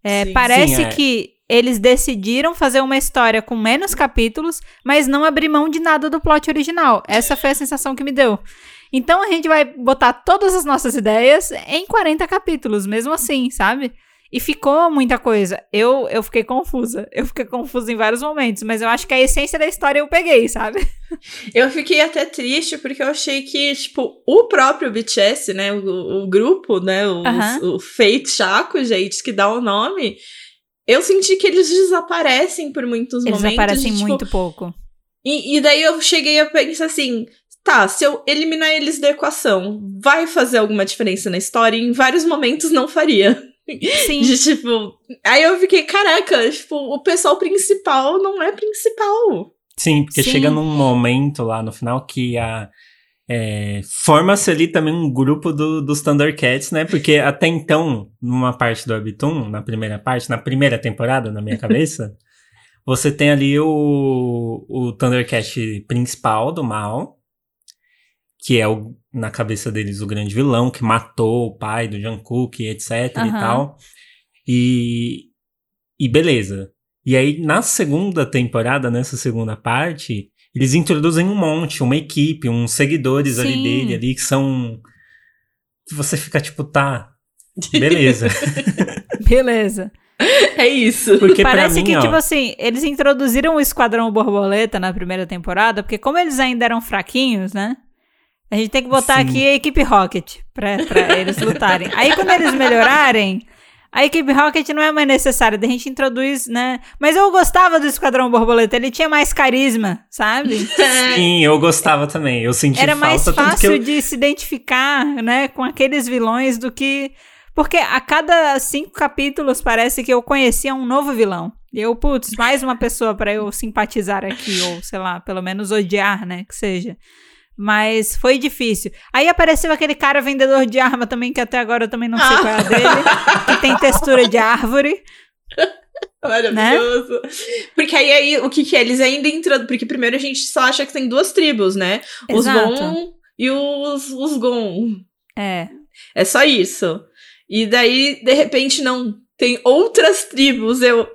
É, Sim. parece Sim, é. que eles decidiram fazer uma história com menos capítulos, mas não abrir mão de nada do plot original. Essa foi a sensação que me deu. Então a gente vai botar todas as nossas ideias em 40 capítulos, mesmo assim, sabe? E ficou muita coisa. Eu, eu fiquei confusa. Eu fiquei confusa em vários momentos, mas eu acho que a essência da história eu peguei, sabe? Eu fiquei até triste porque eu achei que, tipo, o próprio BTS, né, o, o grupo, né, o, Aham. o Fate Chaco, gente, que dá o nome, eu senti que eles desaparecem por muitos Eles momentos. aparecem de, tipo, muito pouco. E, e daí eu cheguei a pensar assim, tá, se eu eliminar eles da equação, vai fazer alguma diferença na história? E em vários momentos não faria. Sim. De tipo. Aí eu fiquei, caraca, tipo, o pessoal principal não é principal. Sim, porque Sim. chega num momento lá no final que a. é, Forma-se ali também um grupo do, dos Thundercats, né? Porque até então, numa parte do Webtoon, na primeira parte, na primeira temporada, na minha cabeça, você tem ali o, o Thundercat principal do mal, que é o, na cabeça deles o grande vilão, que matou o pai do Jungkook, etc e Aham. tal. E, e beleza. E aí, na segunda temporada, nessa segunda parte, eles introduzem um monte, uma equipe, uns seguidores ali Sim. dele, ali, que são. Que você fica tipo, tá. Beleza. Beleza. É isso. Porque Parece mim, que, ó, tipo assim, eles introduziram o Esquadrão Borboleta na primeira temporada, porque como eles ainda eram fraquinhos, né? A gente tem que botar Sim. aqui a equipe Rocket pra, pra eles lutarem. Aí quando eles melhorarem, a equipe Rocket não é mais necessária, a gente introduz, né? Mas eu gostava do Esquadrão Borboleta, ele tinha mais carisma, sabe? sim, eu gostava também. Eu senti Era mais falta, fácil eu, de se identificar, né, com aqueles vilões do que. Porque a cada cinco capítulos parece que eu conhecia um novo vilão. E eu, putz, mais uma pessoa pra eu simpatizar aqui, ou sei lá, pelo menos odiar, né, que seja. Mas foi difícil. Aí apareceu aquele cara vendedor de arma também, que até agora eu também não sei qual é a dele, que tem textura de árvore. Maravilhoso. Porque aí, aí, o que que é? Eles ainda introduzem. Porque primeiro a gente só acha que tem duas tribos, né? Os Exato. Gon e os, os Gon. É. É só isso. E daí, de repente, não. Tem outras tribos. Eu.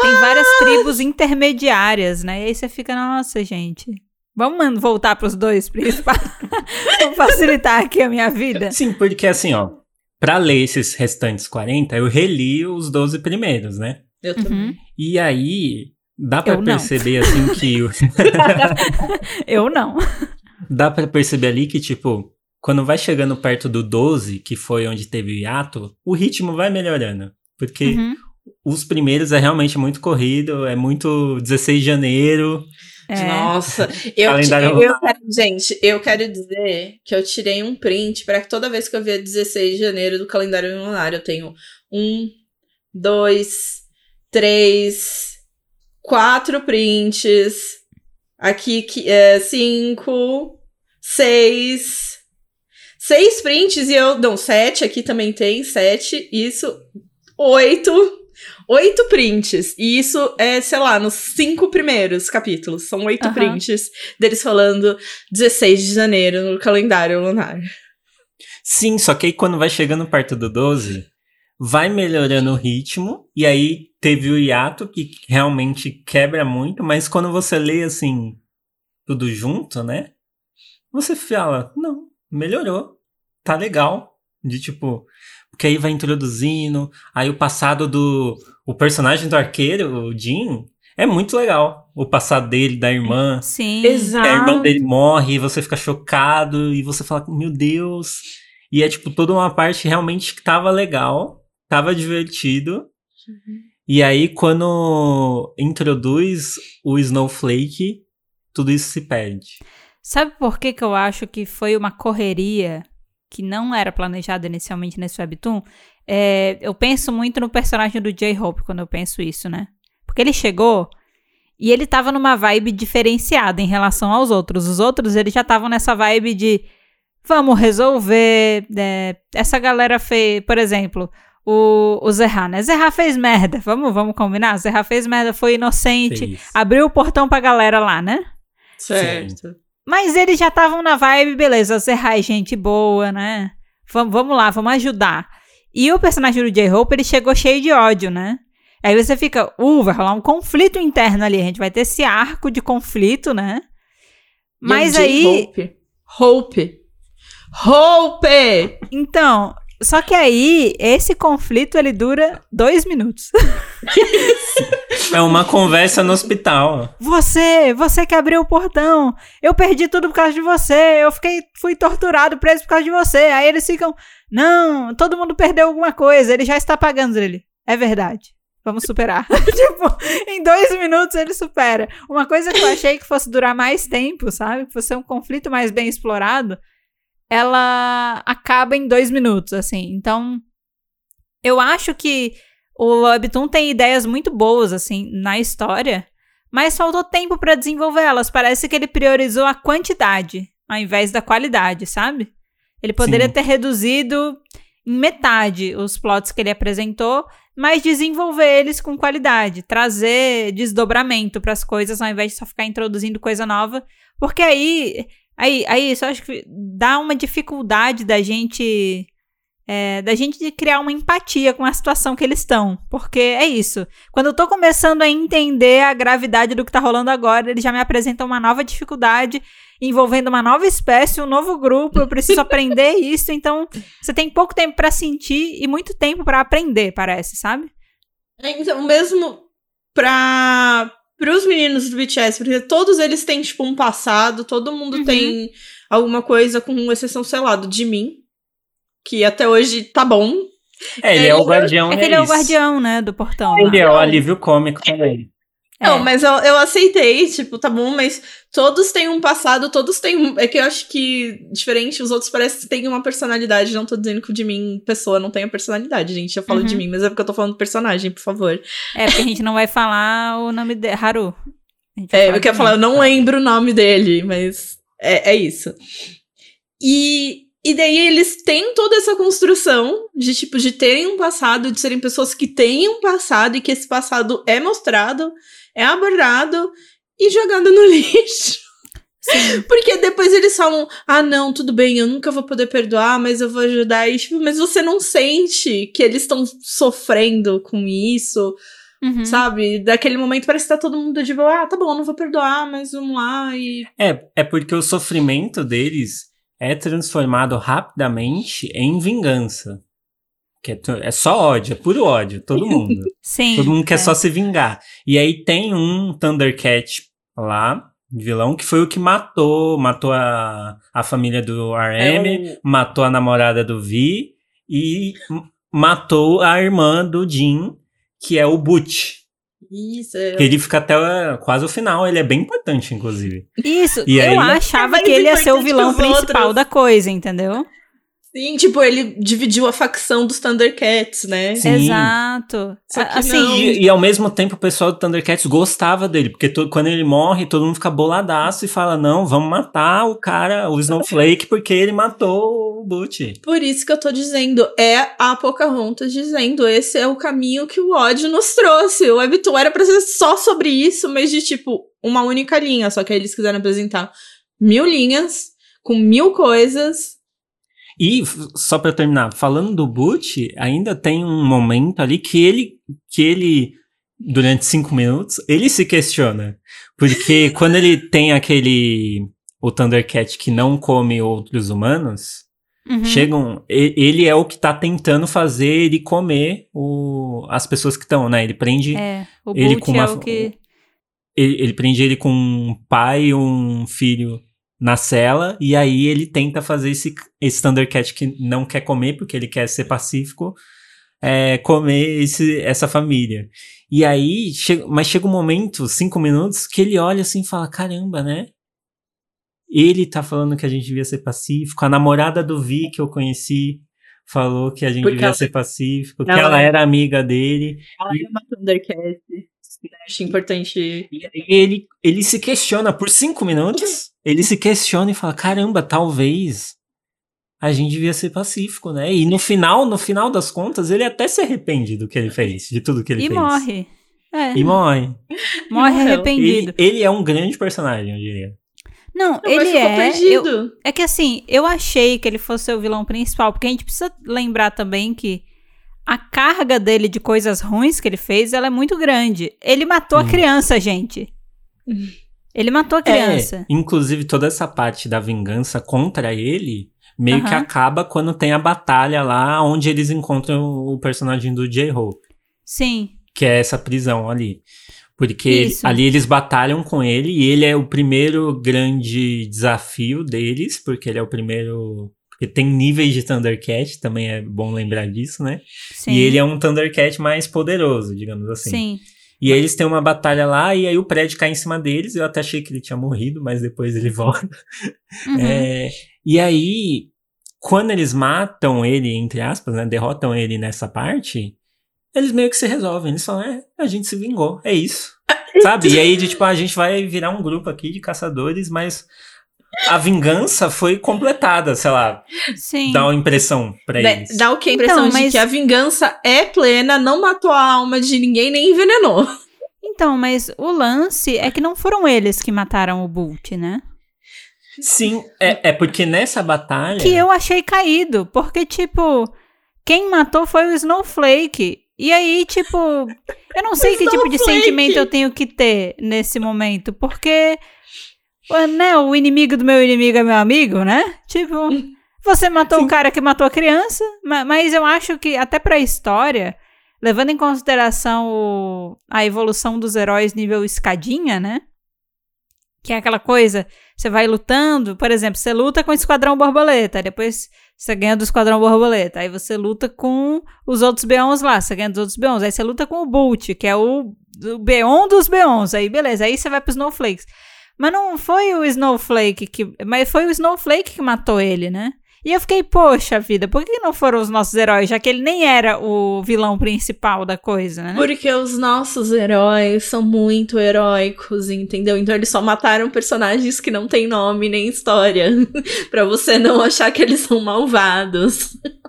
Tem várias tribos intermediárias, né? E aí você fica, nossa, gente. Vamos voltar pros dois principais. Vamos facilitar aqui a minha vida. Sim, porque assim, ó, pra ler esses restantes 40, eu reli os 12 primeiros, né? Eu Uhum. também. E aí, dá não. perceber assim que o- Eu não. dá pra perceber ali que tipo, quando vai chegando perto do 12, que foi onde teve o hiato, o ritmo vai melhorando, porque Uhum. os primeiros é realmente muito corrido, é muito 16 de janeiro. É. Nossa, eu, eu quero, gente, eu quero dizer que eu tirei um print para que toda vez que eu via 16 de janeiro do calendário lunar, eu tenho um, dois, três, quatro prints. Aqui que é cinco, seis, seis prints e eu não sete. Aqui também tem sete. Isso, oito. Oito prints. E isso é, sei lá, nos cinco primeiros capítulos. São oito Aham. prints deles falando 16 de janeiro no calendário lunar. Sim, só que aí quando vai chegando perto do 12, vai melhorando o ritmo, e aí teve o hiato que realmente quebra muito, mas quando você lê assim, tudo junto, né? Você fala, não, melhorou, tá legal. De tipo. Porque aí vai introduzindo. Aí o passado do. O personagem do arqueiro, o Jim, é muito legal. O passado dele, da irmã. Sim. Exato. A irmã dele morre e você fica chocado e você fala, meu Deus. E é tipo toda uma parte realmente que tava legal, tava divertido. E aí quando introduz o Snowflake, tudo isso se perde. Sabe por que, que eu acho que foi uma correria que não era planejada inicialmente nesse webtoon? É, eu penso muito no personagem do J-Hope quando eu penso isso, né? Porque ele chegou e ele tava numa vibe diferenciada em relação aos outros. Os outros, eles já estavam nessa vibe de vamos resolver. é, essa galera fez, por exemplo, o, o Zerra, né? Zerra fez merda. Vamos, vamos combinar? Zerra fez merda, foi inocente, Fez. abriu o portão pra galera lá, né? Certo. Mas eles já estavam na vibe, beleza, Zerra é gente boa, né? Vamos, vamos lá, vamos ajudar. E o personagem do J-Hope, ele chegou cheio de ódio, né? Aí você fica, uh, vai rolar um conflito interno ali. A gente vai ter esse arco de conflito, né? Mas aí. J-Hope. Hope. Hope! Então, só que aí, esse conflito ele dura dois minutos. É uma conversa no hospital. Você, você que abriu o portão. Eu perdi tudo por causa de você. Eu fiquei, fui torturado, preso por causa de você. Aí eles ficam, não, todo mundo perdeu alguma coisa. Ele já está pagando ele. É verdade. Vamos superar. tipo, em dois minutos ele supera. Uma coisa que eu achei que fosse durar mais tempo, sabe? Que fosse um conflito mais bem explorado, ela acaba em dois minutos, assim. Então, eu acho que o Webtoon tem ideias muito boas, assim, na história, mas faltou tempo pra desenvolvê-las. Parece que ele priorizou a quantidade ao invés da qualidade, sabe? Ele poderia Sim. ter reduzido em metade os plots que ele apresentou, mas desenvolver eles com qualidade, trazer desdobramento pras coisas ao invés de só ficar introduzindo coisa nova, porque aí, aí, aí isso acho que dá uma dificuldade da gente é, da gente de criar uma empatia com a situação que eles estão. Porque é isso. Quando eu tô começando a entender a gravidade do que tá rolando agora, eles já me apresentam uma nova dificuldade envolvendo uma nova espécie, um novo grupo. Eu preciso aprender isso. Então, você tem pouco tempo pra sentir e muito tempo pra aprender, parece, sabe? Então, mesmo pra, pros meninos do BTS, porque todos eles têm, tipo, um passado, todo mundo Uhum. tem alguma coisa, com exceção, sei lá, do de mim, que até hoje tá bom. É, ele é, Ele- o guardião É que ele é o guardião, né, do portão. Ele lá. é o alívio cômico também. É. Não, mas eu, eu aceitei, tipo, tá bom, mas todos têm um passado, todos têm um. É que eu acho que, diferente, os outros parecem que têm uma personalidade. Não tô dizendo que o de mim, pessoa, não tem a personalidade, gente. Eu falo Uhum. de mim, mas é porque eu tô falando do personagem, por favor. É, porque a gente não vai falar o nome dele. Haru. É, eu quero de falar, eu não lembro o nome dele, mas é, é isso. E, e daí eles têm toda essa construção de, tipo, de terem um passado, de serem pessoas que têm um passado e que esse passado é mostrado, é abordado e jogado no lixo. Sim. Porque depois eles falam, ah, não, tudo bem, eu nunca vou poder perdoar, mas eu vou ajudar. E, tipo, mas você não sente que eles estão sofrendo com isso, Uhum. sabe? Daquele momento parece que tá todo mundo de boa, ah, tá bom, não vou perdoar, mas vamos lá e. É, é porque o sofrimento deles é transformado rapidamente em vingança. Que é, é só ódio, é puro ódio, todo mundo. Sim. todo mundo quer é. só se vingar. E aí tem um Thundercat lá, vilão, que foi o que matou, matou a, a família do RM, É matou a namorada do Vi e matou a irmã do Jin, que é o Butch. Isso. Que ele fica até quase o final, ele é bem importante, inclusive. Isso, E eu aí- achava É que ele ia ser o vilão principal outros. da coisa, entendeu? Sim, tipo, ele dividiu a facção dos Thundercats, né? Sim. Exato. Só que A- assim, não. E, e ao mesmo tempo o pessoal do Thundercats gostava dele, porque to- quando ele morre, todo mundo fica boladaço e fala: não, vamos matar o cara, o Snowflake, porque ele matou o Butch. Por isso que eu tô dizendo, é a Pocahontas dizendo, esse é o caminho que o ódio nos trouxe. O Webtoon era pra ser só sobre isso, mas de tipo, uma única linha. Só que aí eles quiseram apresentar mil linhas, com mil coisas. E, só pra terminar, falando do Butch, ainda tem um momento ali que ele, que ele, durante cinco minutos, ele se questiona. Porque quando ele tem aquele, o Thundercat que não come outros humanos, Uhum. Chegam. Ele é o que tá tentando fazer ele comer o, as pessoas que estão, né? Ele prende. É, o Ele Boot com é uma- o que. Ele, ele prende ele com um pai e um filho na cela. E aí ele tenta fazer esse, esse Thundercat que não quer comer, porque ele quer ser pacífico, é, comer esse, essa família. E aí, chega, mas chega um momento, cinco minutos, que ele olha assim e fala: caramba, né? Ele tá falando que a gente devia ser pacífico. A namorada do Vi que eu conheci falou que a gente Porque devia ela- ser pacífico, que ela- ela era amiga dele. Ela é uma Thundercat. Né? Acho importante. E aí ele, ele se questiona por cinco minutos. Ele se questiona e fala: caramba, talvez a gente devia ser pacífico, né? E no final, no final das contas, ele até se arrepende do que ele fez, de tudo que ele E fez. morre. É, E morre. morre arrependido. Ele, ele é um grande personagem, eu diria. Não, mas ele ficou é. eu- perdido. é que assim, eu achei que ele fosse o vilão principal, porque a gente precisa lembrar também que a carga dele de coisas ruins que ele fez, ela é muito grande. Ele matou a Hum. criança, gente. Ele matou a criança. É, inclusive, toda essa parte da vingança contra ele meio que Aham. acaba quando tem a batalha lá onde eles encontram o personagem do J-Hope. Sim. que é essa prisão ali. Porque ali eles batalham com ele e ele é o primeiro grande desafio deles, porque ele é o primeiro. Porque tem níveis de Thundercat, também é bom lembrar disso, né? Sim. E ele é um Thundercat mais poderoso, digamos assim. Sim. E aí eles têm uma batalha lá e aí o prédio cai em cima deles. Eu até achei que ele tinha morrido, mas depois ele volta. Uhum. É, e aí, quando eles matam ele, entre aspas, né, derrotam ele nessa parte, eles meio que se resolvem. Eles falam, é, a gente se vingou, é isso. Sabe? E aí, de, tipo, a gente vai virar um grupo aqui de caçadores, mas a vingança foi completada, sei lá, Sim. dá uma impressão pra eles. Dá o que a impressão Então, de mas- que a vingança é plena, não matou a alma de ninguém, nem envenenou. Então, mas o lance é que não foram eles que mataram o Bolt, né? Sim, é, é porque nessa batalha. Que eu achei caído, porque, tipo, quem matou foi o Snowflake. E aí, tipo, eu não sei que tipo de sentimento eu tenho que ter nesse momento, porque, né, o inimigo do meu inimigo é meu amigo, né? Tipo, você matou o cara que matou a criança, ma- mas eu acho que até pra história, levando em consideração o- a evolução dos heróis nível escadinha, né? Que é aquela coisa, você vai lutando, por exemplo, você luta com o Esquadrão Borboleta, depois você ganha do Esquadrão Borboleta, aí você luta com os outros Beons lá, você ganha dos outros Beons, aí você luta com o Bolt, que é o, o Beon dos Beons, aí beleza, aí você vai pro Snowflakes. Mas não foi o Snowflake que. Mas foi o Snowflake que matou ele, né? E eu fiquei, poxa vida, por que não foram os nossos heróis? Já que ele nem era o vilão principal da coisa, né? Porque os nossos heróis são muito heróicos, entendeu? Então eles só mataram personagens que não têm nome nem história. pra você não achar que eles são malvados.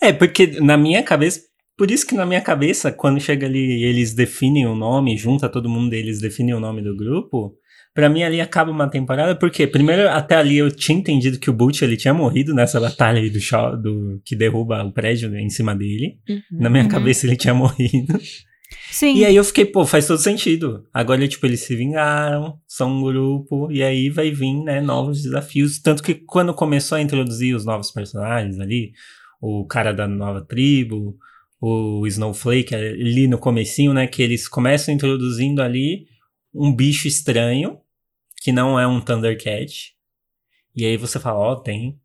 É, porque na minha cabeça. Por isso que na minha cabeça, quando chega ali e eles definem o nome, junta todo mundo deles, definem o nome do grupo. Pra mim ali acaba uma temporada, porque primeiro até ali eu tinha entendido que o Butch ele tinha morrido nessa batalha aí do, cho- do que derruba o prédio em cima dele. Na minha Uhum. cabeça ele tinha morrido. Sim. E aí eu fiquei, pô, faz todo sentido. Agora, tipo, eles se vingaram, são um grupo, e aí vai vir, né, novos desafios. Tanto que quando começou a introduzir os novos personagens ali, o cara da nova tribo, o Snowflake, ali no comecinho, né, que eles começam introduzindo ali um bicho estranho, que não é um Thundercat. E aí você fala, ó, tem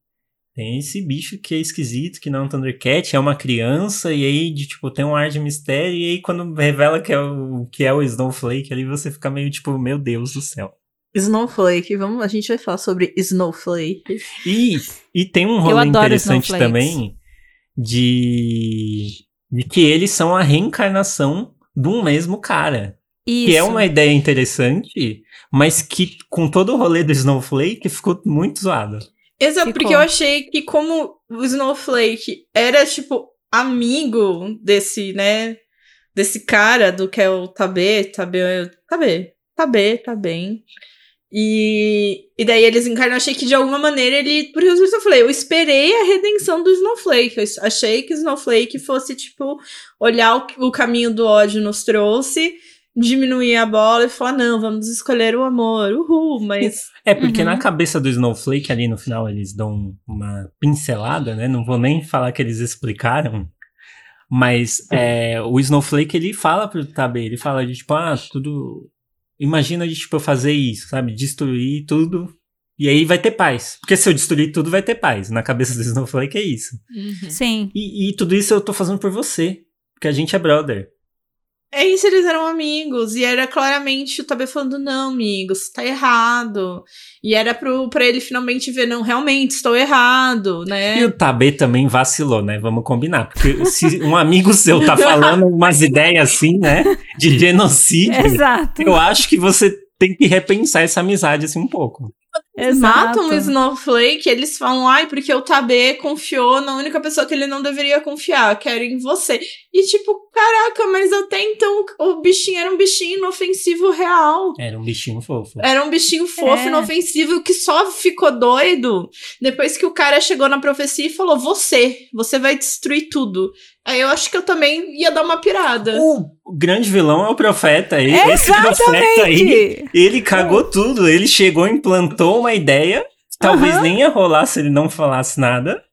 tem esse bicho que é esquisito, que não é um Thundercat, é uma criança, e aí, de, tipo, tem um ar de mistério, e aí quando revela que é o, que é o Snowflake, ali você fica meio tipo, meu Deus do céu. Snowflake, vamos, a gente vai falar sobre Snowflake. E, e tem um rolê interessante snowflakes. também de, de que eles são a reencarnação de um mesmo cara. Isso. Que é uma ideia interessante, mas que com todo o rolê do Snowflake ficou muito zoado. Exato, Ficou. porque eu achei que como o Snowflake era, tipo, amigo desse, né, desse cara do que é o Tabê, Tabê, Tabê, Tabê, tá bem. E, e daí eles encarnam, eu achei que de alguma maneira ele. Por isso eu falei, eu esperei a redenção do Snowflake. Eu achei que o Snowflake fosse, tipo, olhar o, o caminho do ódio nos trouxe diminuir a bola e falar, não, vamos escolher o amor, uhul, mas... É, porque Uhum. na cabeça do Snowflake ali no final eles dão uma pincelada, né? Não vou nem falar que eles explicaram. Mas é, o Snowflake ele fala pro Tabe, ele fala de tipo, ah, tudo. Imagina de tipo eu fazer isso, sabe? Destruir tudo. E aí vai ter paz. Porque se eu destruir tudo, vai ter paz. Na cabeça do Snowflake é isso. Sim. E, e tudo isso eu tô fazendo por você. Porque a gente é brother. É isso, eles eram amigos. E era claramente o Tabe falando, não, amigos, tá errado. E era pro, pra ele finalmente ver, não, realmente, estou errado, né? E o Tabe também vacilou, né? Vamos combinar. Porque se um amigo seu tá falando umas ideias assim, né? De genocídio. Exato. Eu acho que você tem que repensar essa amizade assim um pouco. Eles Exato. matam o Snowflake, eles falam, ai, porque o Tabe confiou na única pessoa que ele não deveria confiar, que era em você. E tipo, caraca, mas até então o bichinho era um bichinho inofensivo real. Era um bichinho fofo. Era um bichinho fofo, É. inofensivo, que só ficou doido depois que o cara chegou na profecia e falou: Você, você vai destruir tudo. Aí eu acho que eu também ia dar uma pirada. O grande vilão é o profeta. Ele, esse profeta aí, Exatamente. ele cagou tudo. Ele chegou, implantou uma ideia. Talvez Aham. nem ia rolar se ele não falasse nada.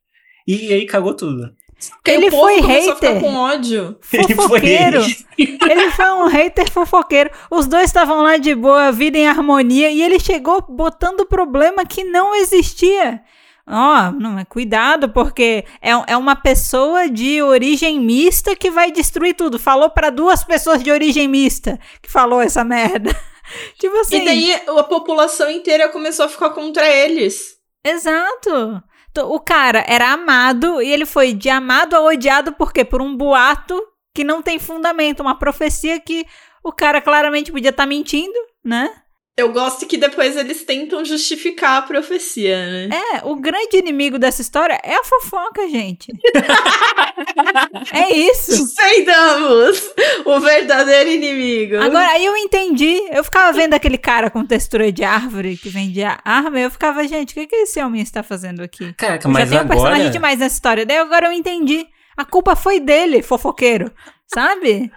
E aí cagou tudo. Porque ele o povo foi hater. com ódio. Ele foi Fofoqueiro. ele. Ele foi um hater fofoqueiro. Os dois estavam lá de boa, vida em harmonia, e ele chegou botando problema que não existia. Ó, não, é cuidado, porque é, é uma pessoa de origem mista que vai destruir tudo. Falou pra duas pessoas de origem mista que falou essa merda. tipo assim. E daí a população inteira começou a ficar contra eles. Exato. O cara era amado e ele foi de amado a odiado por quê? Por um boato que não tem fundamento, uma profecia que o cara claramente podia estar mentindo, né? Eu gosto que depois eles tentam justificar a profecia, né? É, o grande inimigo dessa história é a fofoca, gente. é isso. Suspendamos o verdadeiro inimigo. Agora, aí eu entendi. Eu ficava vendo aquele cara com textura de árvore que vendia arma e eu ficava, gente, o que, que esse homem está fazendo aqui? Caraca, Eu mas já tenho um personagem agora... demais nessa história. Daí agora eu entendi. A culpa foi dele, fofoqueiro. Sabe?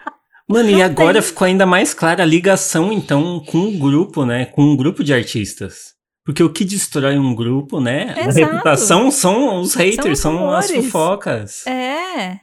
Mano, e agora tem. ficou ainda mais clara a ligação, então, com o grupo, né? Com um grupo de artistas. Porque o que destrói um grupo, né? A Exato. reputação são os haters, os são, as fofocas. É.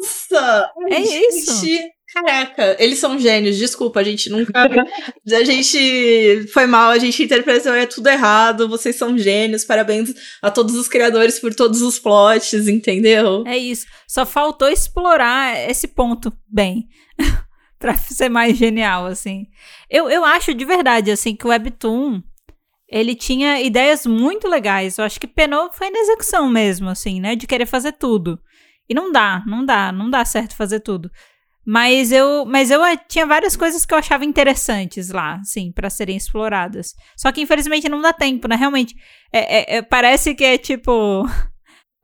Nossa! É isso. Caraca, eles são gênios, desculpa, a gente nunca. a gente foi mal, a gente interpretou, é tudo errado, vocês são gênios, parabéns a todos os criadores por todos os plots, entendeu? É isso. Só faltou explorar esse ponto bem. pra ser mais genial, assim. Eu, eu acho de verdade, assim, que o Webtoon, ele tinha ideias muito legais. Eu acho que penou foi na execução mesmo, assim, né? De querer fazer tudo. E não dá, não dá, não dá certo fazer tudo. Mas eu, mas eu eh, tinha várias coisas que eu achava interessantes lá, assim, pra serem exploradas. Só que infelizmente não dá tempo, né? Realmente, é- é- é- parece que é tipo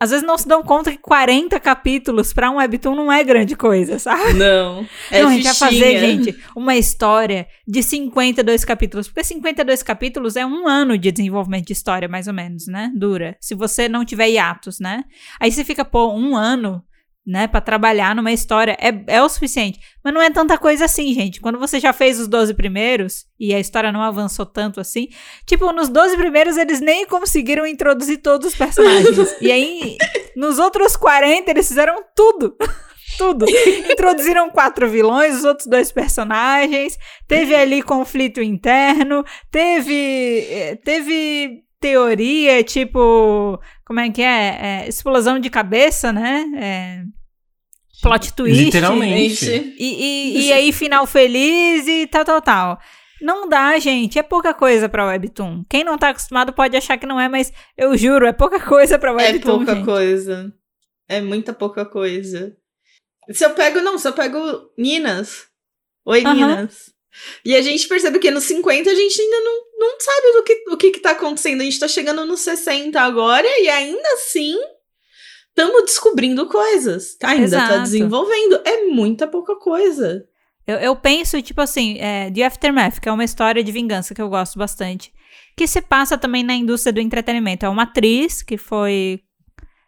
às vezes não se dão conta que 40 capítulos pra um webtoon não é grande coisa, sabe? Não. É não, a gente vai fazer, gente, uma história de 52 capítulos. Porque 52 capítulos é um ano de desenvolvimento de história, mais ou menos, né? Dura. Se você não tiver hiatos, né? Aí você fica, pô, um ano, né, pra trabalhar numa história é, é o suficiente. Mas não é tanta coisa assim, gente. Quando você já fez os 12 primeiros e a história não avançou tanto assim, tipo, nos 12 primeiros eles nem conseguiram introduzir todos os personagens. e aí, nos outros 40, eles fizeram tudo. Tudo. Introduziram quatro vilões, os outros dois personagens. Teve ali conflito interno. Teve. eh, Teve teoria, tipo. Como é que é? É, explosão de cabeça, né? É, plot twist. Literalmente. E, e, e aí, final feliz e tal, tal, tal. Não dá, gente. É pouca coisa pra Webtoon. Quem não tá acostumado pode achar que não é, mas eu juro, é pouca coisa pra é Webtoon. pouca gente. coisa. É muita pouca coisa. Se eu pego, não, se eu pego Ninas. Oi, Aham. Ninas. E a gente percebe que nos 50 a gente ainda não, não sabe do que, o que, que tá acontecendo. A gente tá chegando nos 60 agora e ainda assim estamos descobrindo coisas. Ainda tá Exato. desenvolvendo. É muita pouca coisa. Eu, eu penso, tipo assim, é, The Aftermath, que é uma história de vingança que eu gosto bastante. Que se passa também na indústria do entretenimento. É uma atriz que foi.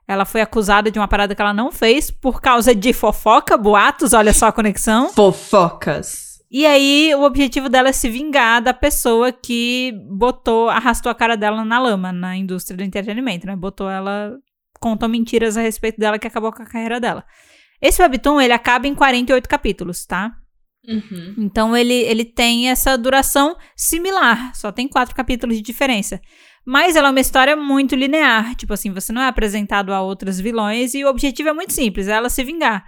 Ela foi acusada de uma parada que ela não fez por causa de fofoca, boatos, olha só a conexão. Fofocas. E aí, o objetivo dela é se vingar da pessoa que botou, arrastou a cara dela na lama, na indústria do entretenimento, né? Botou ela, contou mentiras a respeito dela que acabou com a carreira dela. Esse webtoon, ele acaba em 48 capítulos, tá? Uhum. Então, ele, ele tem essa duração similar, só tem quatro capítulos de diferença. Mas ela é uma história muito linear, tipo assim, você não é apresentado a outros vilões e o objetivo é muito simples, é ela se vingar.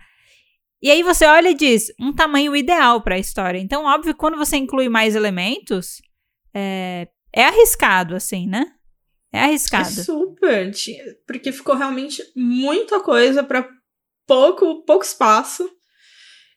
E aí você olha e diz, um tamanho ideal para a história. Então, óbvio, quando você inclui mais elementos, é, é arriscado, assim, né? É É arriscado. super, tinha- porque ficou realmente muita coisa pra pouco, pouco espaço.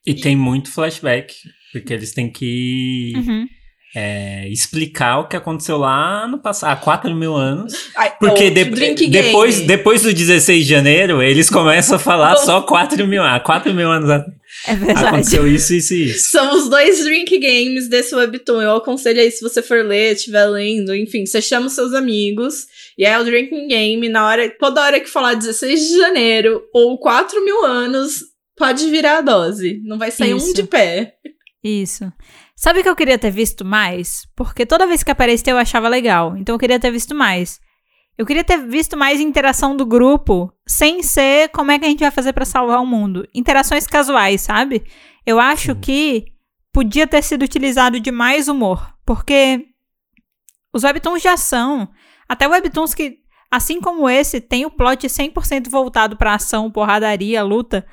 E tem muito flashback, porque eles têm que Uhum. é, explicar o que aconteceu lá no passado, há 4 mil anos. Ai, Porque ó, de- depois, Game. depois do 16 de janeiro, eles começam a falar só 4 mil, há 4 mil anos atrás. É verdade. Aconteceu isso, isso e isso. São os dois drink games desse webtoon. Eu aconselho aí, se você for ler, estiver lendo, enfim, você chama os seus amigos. E é o drinking game, na hora, toda hora que falar 16 de janeiro ou 4 mil anos, pode virar a dose. Não vai sair um Isso. de pé. Isso. Sabe o que eu queria ter visto mais? Porque toda vez que aparecia eu achava legal. Então eu queria ter visto mais. Eu queria ter visto mais interação do grupo, sem ser como é que a gente vai fazer pra salvar o mundo. Interações casuais, sabe? Eu acho Sim. que podia ter sido utilizado de mais humor. Porque os webtoons já são. Até webtoons que, assim como esse, tem o plot 100% voltado pra ação, porradaria, luta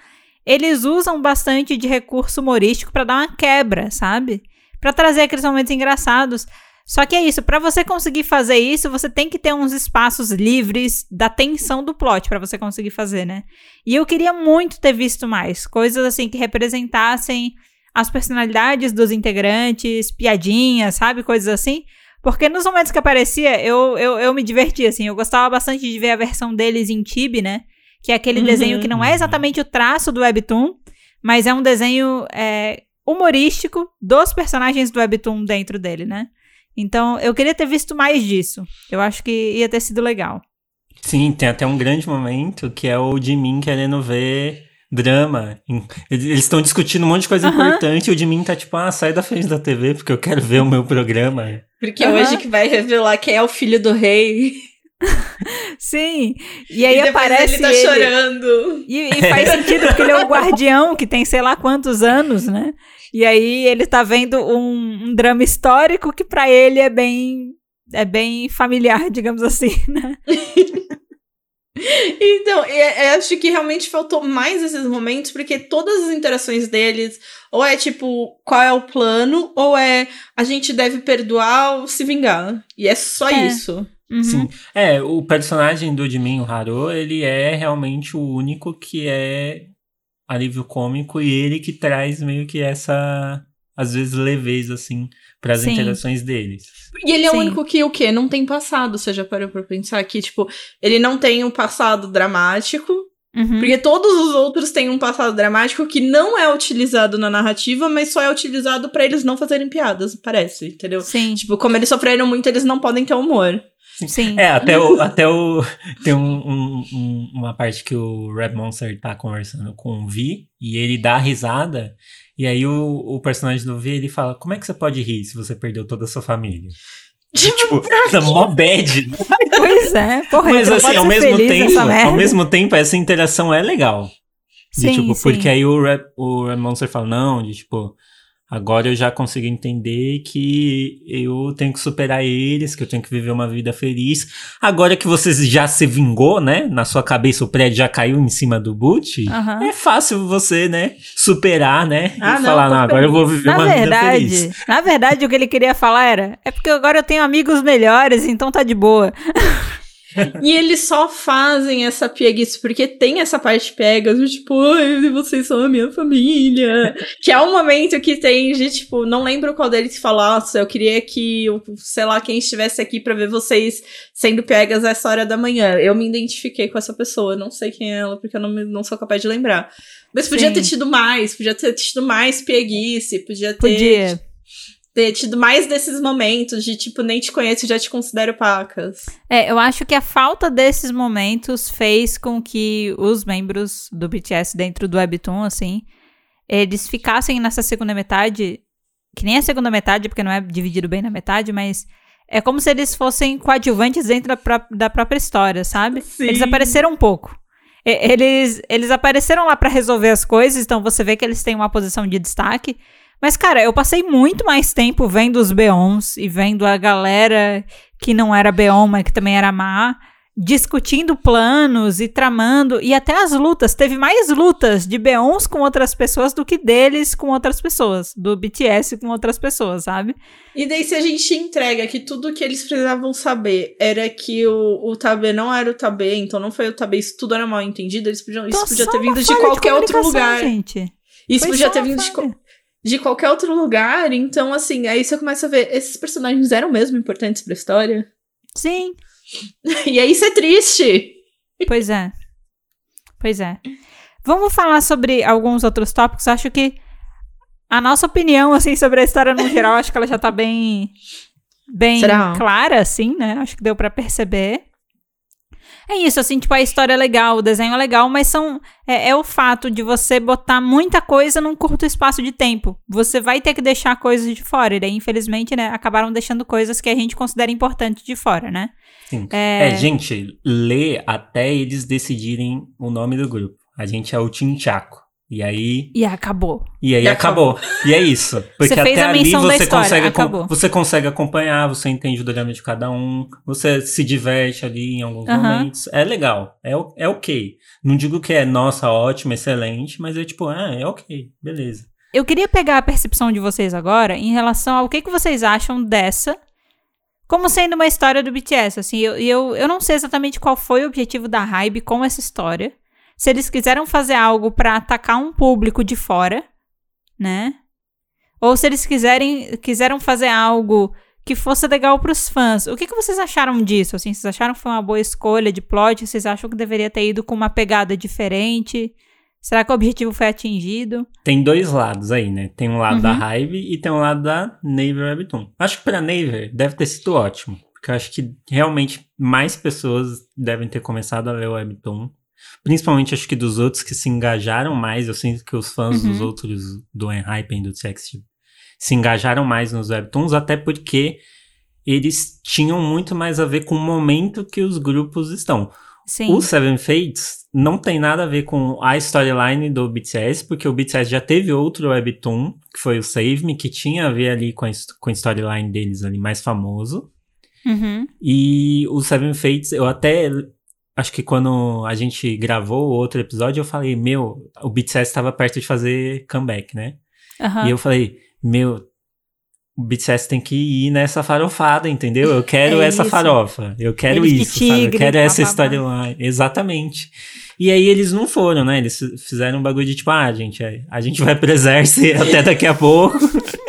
eles usam bastante de recurso humorístico pra dar uma quebra, sabe? Pra trazer aqueles momentos engraçados. Só que é isso, pra você conseguir fazer isso, você tem que ter uns espaços livres da tensão do plot pra você conseguir fazer, né? E eu queria muito ter visto mais coisas assim que representassem as personalidades dos integrantes, piadinhas, sabe? Coisas assim. Porque nos momentos que aparecia, eu, eu, eu me divertia, assim. Eu gostava bastante de ver a versão deles em Tibi, né? Que é aquele Uhum. desenho que não é exatamente o traço do Webtoon, mas é um desenho é, humorístico dos personagens do Webtoon dentro dele, né? Então, eu queria ter visto mais disso. Eu acho que ia ter sido legal. Sim, tem até um grande momento que é o Jimin querendo ver drama. Eles estão discutindo um monte de coisa Aham. importante e o Jimin tá tipo, ah, sai da frente da TV porque eu quero ver o meu programa. Porque Aham. hoje que vai revelar quem é o filho do rei. Sim. E aí e aparece ele tá ele- chorando. E, e faz sentido, porque ele é o guardião que tem sei lá quantos anos, né? E aí ele tá vendo um, um drama histórico que pra ele é bem. É bem familiar, digamos assim, né? Então, é- é, acho que realmente faltou mais esses momentos, porque todas as interações deles, ou é tipo, qual é o plano, ou é a gente deve perdoar ou se vingar. E é só É. isso. Uhum. Sim. É, o personagem do Jimin, o Haro, ele é realmente o único que é alívio cômico e ele que traz meio que essa, às vezes, leveza, assim, para as interações deles. E ele é Sim. o único que o quê? Não tem passado, você já parou pra pensar que, tipo, ele não tem um passado dramático, Uhum. porque todos os outros têm um passado dramático que não é utilizado na narrativa, mas só é utilizado pra eles não fazerem piadas, parece, entendeu? Sim, Tipo, como eles sofreram muito, eles não podem ter humor. Sim. É, até o. Até o tem um- um- um- uma parte que o Red Monster tá conversando com o Vi e ele dá risada. E aí o, o personagem do Vi ele fala: Como é que você pode rir se você perdeu toda a sua família? tipo, tá mó bad. Pois é. Porra, Mas assim, ao mesmo tempo, ao mesmo tempo, essa interação é legal. De, Sim, tipo, sim. porque aí o Red, o Red Monster fala, não, de tipo, agora eu já consigo entender que eu tenho que superar eles, que eu tenho que viver uma vida feliz. Agora que você já se vingou, né? Na sua cabeça o prédio já caiu em cima do boot. Aham. É fácil você, né, superar, né? Ah, e não, falar, não, agora eu vou viver Na uma vida verdade, feliz. na verdade, o que ele queria falar era: é porque agora eu tenho amigos melhores, então tá de boa. E eles só fazem essa pieguice porque tem essa parte pega, do tipo, vocês são a minha família. que é um momento que tem de, tipo, não lembro qual deles fala, nossa, eu queria que, o- sei lá, quem estivesse aqui pra ver vocês sendo pegas essa hora da manhã. Eu me identifiquei com essa pessoa, não sei quem é ela, porque eu não, me- não sou capaz de lembrar. Mas podia Sim. ter tido mais, podia ter tido mais pieguice, podia ter, Podia. Ter tido mais desses momentos de, tipo, nem te conheço e já te considero pacas. É, eu acho que a falta desses momentos fez com que os membros do BTS dentro do Webtoon, assim, eles ficassem nessa segunda metade que nem a segunda metade, porque não é dividido bem na metade, mas é como se eles fossem coadjuvantes dentro da, pró da própria história, sabe? Sim. Eles apareceram um pouco. E- Eles, eles apareceram lá pra resolver as coisas, então você vê que eles têm uma posição de destaque. Mas, cara, eu passei muito mais tempo vendo os Beons e vendo a galera que não era Beon, mas que também era má, discutindo planos e tramando, e até as lutas. Teve mais lutas de Beons com outras pessoas do que deles com outras pessoas, do BTS com outras pessoas, sabe? E daí, se a gente entrega que tudo que eles precisavam saber era que o, o Tabê não era o Tabê, então não foi o Tabê, isso tudo era mal entendido, eles podiam, isso Então, podia ter vindo de qualquer outro lugar. Gente. Isso Foi podia ter vindo de, de qualquer outro lugar, então assim, aí você começa a ver, esses personagens eram mesmo importantes pra história? Sim, E aí isso é triste. Pois é. Pois é. Vamos falar sobre alguns outros tópicos. Acho que a nossa opinião, assim, sobre a história no geral, acho que ela já tá bem, bem Será? clara, assim, né? Acho que deu pra perceber. É isso, assim, tipo, a história é legal, o desenho é legal, mas são é, é o fato de você botar muita coisa num curto espaço de tempo. Você vai ter que deixar coisas de fora. E daí, infelizmente, né, acabaram deixando coisas que a gente considera importantes de fora, né? Sim. É, É, gente, lê até eles decidirem o nome do grupo. A gente é o Tinchaco. E aí, E acabou. e aí E acabou. E é isso. Porque Você fez até a ali você consegue, acabou. você consegue acompanhar, você entende o drama de cada um, você se diverte ali em alguns Aham. momentos. É legal, é, é ok. Não digo que é, nossa, ótimo, excelente, mas é tipo, ah, é ok, beleza. Eu queria pegar a percepção de vocês agora em relação ao que, que vocês acham dessa como sendo uma história do BTS. Assim, eu, eu, eu não sei exatamente qual foi o objetivo da Hybe com essa história. Se eles quiseram fazer algo pra atacar um público de fora, né? Ou se eles quiserem, quiseram fazer algo que fosse legal pros fãs. O que, que vocês acharam disso? Assim, vocês acharam que foi uma boa escolha de plot? Vocês acham que deveria ter ido com uma pegada diferente? Será que o objetivo foi atingido? Tem dois lados aí, né? Tem um lado da Uhum. Hive e tem um lado da Naver Webtoon. Acho que pra Naver deve ter sido ótimo. Porque eu acho que realmente mais pessoas devem ter começado a ler o Webtoon. Principalmente acho que dos outros que se engajaram mais. Eu sinto que os fãs dos Uhum. outros, do Enhypen e do TXT, se engajaram mais nos Webtoons, até porque eles tinham muito mais a ver com o momento que os grupos estão. Sim. O Seven Fates não tem nada a ver com a storyline do BTS, porque o BTS já teve outro webtoon, que foi o Save Me, que tinha a ver ali com a, com a storyline deles ali mais famoso. Uhum. E o Seven Fates, eu até acho que quando a gente gravou o outro episódio, eu falei, meu, o BTS estava perto de fazer comeback, né? Aham. E eu falei, meu, o BTS tem que ir nessa farofada, entendeu? Eu quero É essa isso. farofa. Eu quero Eles isso, sabe? Eu tigre, quero essa storyline. Exatamente. E aí eles não foram, né? Eles fizeram um bagulho de tipo, ah, gente, é, a gente vai pro exército até daqui a pouco.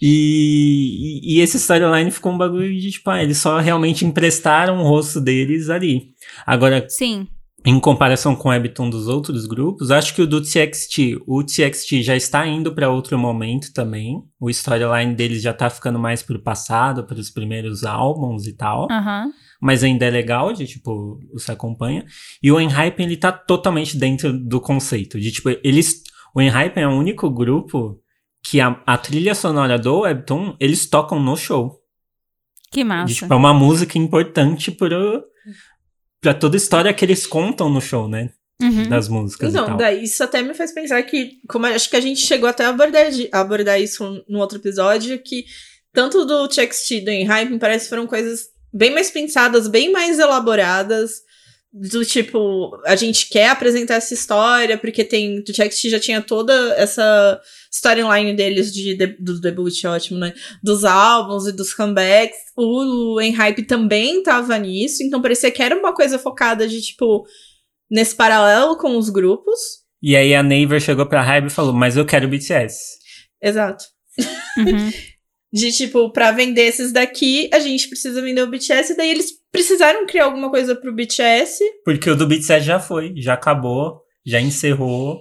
E, e, esse storyline ficou um bagulho de tipo, ah, eles só realmente emprestaram o rosto deles ali. Agora, Sim. em comparação com o Webtoon dos outros grupos, acho que o do TXT, o TXT já está indo para outro momento também. O storyline deles já tá ficando mais pro passado, para os primeiros álbuns e tal. Aham. Mas ainda é legal de, tipo, você acompanha. E o Enhypen, ele tá totalmente dentro do conceito. De, tipo, eles... O Enhypen é o único grupo que a, a trilha sonora do Webtoon, eles tocam no show. Que massa. tipo, é uma música importante pro, pra toda a história que eles contam no show, né? Uhum. Das músicas e Então, tal. daí isso até me faz pensar que, como acho que a gente chegou até a abordar, a abordar isso no outro episódio, que tanto do TXT e do Enhypen parece que foram coisas bem mais pensadas, bem mais elaboradas, do tipo, a gente quer apresentar essa história, porque tem, do TXT já tinha toda essa storyline deles de, de- do debut, ótimo, né? Dos álbuns e dos comebacks. O Enhype também tava nisso, então parecia que era uma coisa focada de, tipo, nesse paralelo com os grupos. E aí a Naver chegou pra Hybe e falou, mas eu quero BTS. Exato. Uhum. De tipo, pra vender esses daqui, a gente precisa vender o BTS, e daí eles precisaram criar alguma coisa pro BTS. Porque o do BTS já foi, já acabou, já encerrou.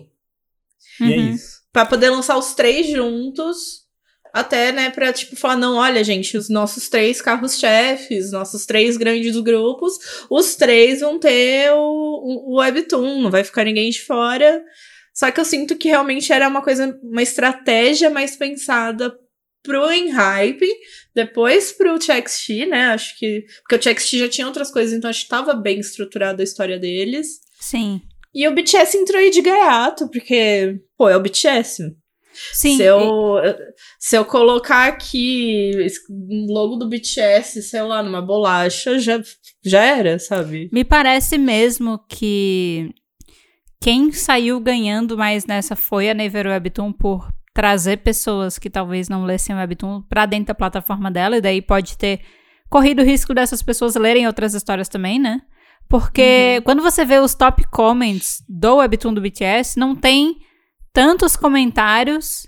E é Uhum. isso. Pra poder lançar os três juntos. Até, né, pra, tipo, falar, não, olha, gente, os nossos três carros-chefes, nossos três grandes grupos, os três vão ter o, o, o Webtoon, não vai ficar ninguém de fora. Só que eu sinto que realmente era uma coisa, uma estratégia mais pensada pro Enhype, depois pro TXT, né? Acho que. Porque o TXT já tinha outras coisas, então acho que tava bem estruturada a história deles. Sim. E o BTS entrou aí de gaiato, porque, pô, é o BTS. Sim. Se eu, se eu colocar aqui o logo do BTS, sei lá, numa bolacha, já, já era, sabe? Me parece mesmo que quem saiu ganhando mais nessa foi a Naver Webtoon por trazer pessoas que talvez não lessem o Webtoon pra dentro da plataforma dela, e daí pode ter corrido o risco dessas pessoas lerem outras histórias também, né? Porque Uhum. quando você vê os top comments do Webtoon do BTS, não tem tantos comentários.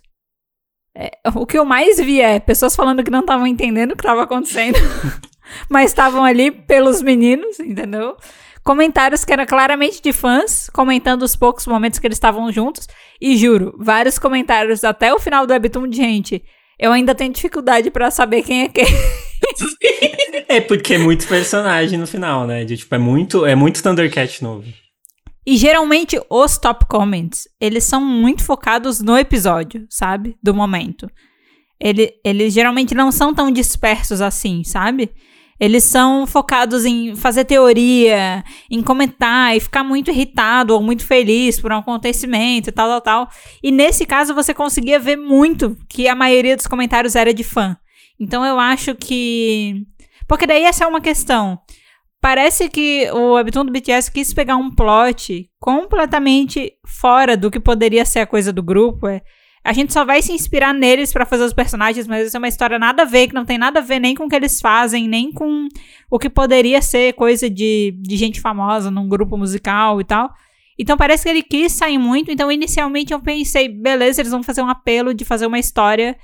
É, o que eu mais vi é pessoas falando que não estavam entendendo o que estava acontecendo, mas estavam ali pelos meninos, entendeu? Comentários que eram claramente de fãs, comentando os poucos momentos que eles estavam juntos. E juro, vários comentários até o final do Webtoon de gente. Eu ainda tenho dificuldade pra saber quem é quem. É porque é muito personagem no final, né? De, tipo, é muito, é muito Thundercat novo. E geralmente os top comments, eles são muito focados no episódio, sabe? Do momento. Ele, eles geralmente não são tão dispersos assim, sabe? Eles são focados em fazer teoria, em comentar e ficar muito irritado ou muito feliz por um acontecimento e tal, tal, tal. E nesse caso você conseguia ver muito que a maioria dos comentários era de fã. Então eu acho que. Porque daí essa é uma questão. Parece que o Webtoon do BTS quis pegar um plot completamente fora do que poderia ser a coisa do grupo. É, a gente só vai se inspirar neles pra fazer os personagens, mas isso é uma história nada a ver, que não tem nada a ver nem com o que eles fazem, nem com o que poderia ser coisa de, de gente famosa num grupo musical e tal. Então parece que ele quis sair muito. Então, inicialmente eu pensei, beleza, eles vão fazer um apelo de fazer uma história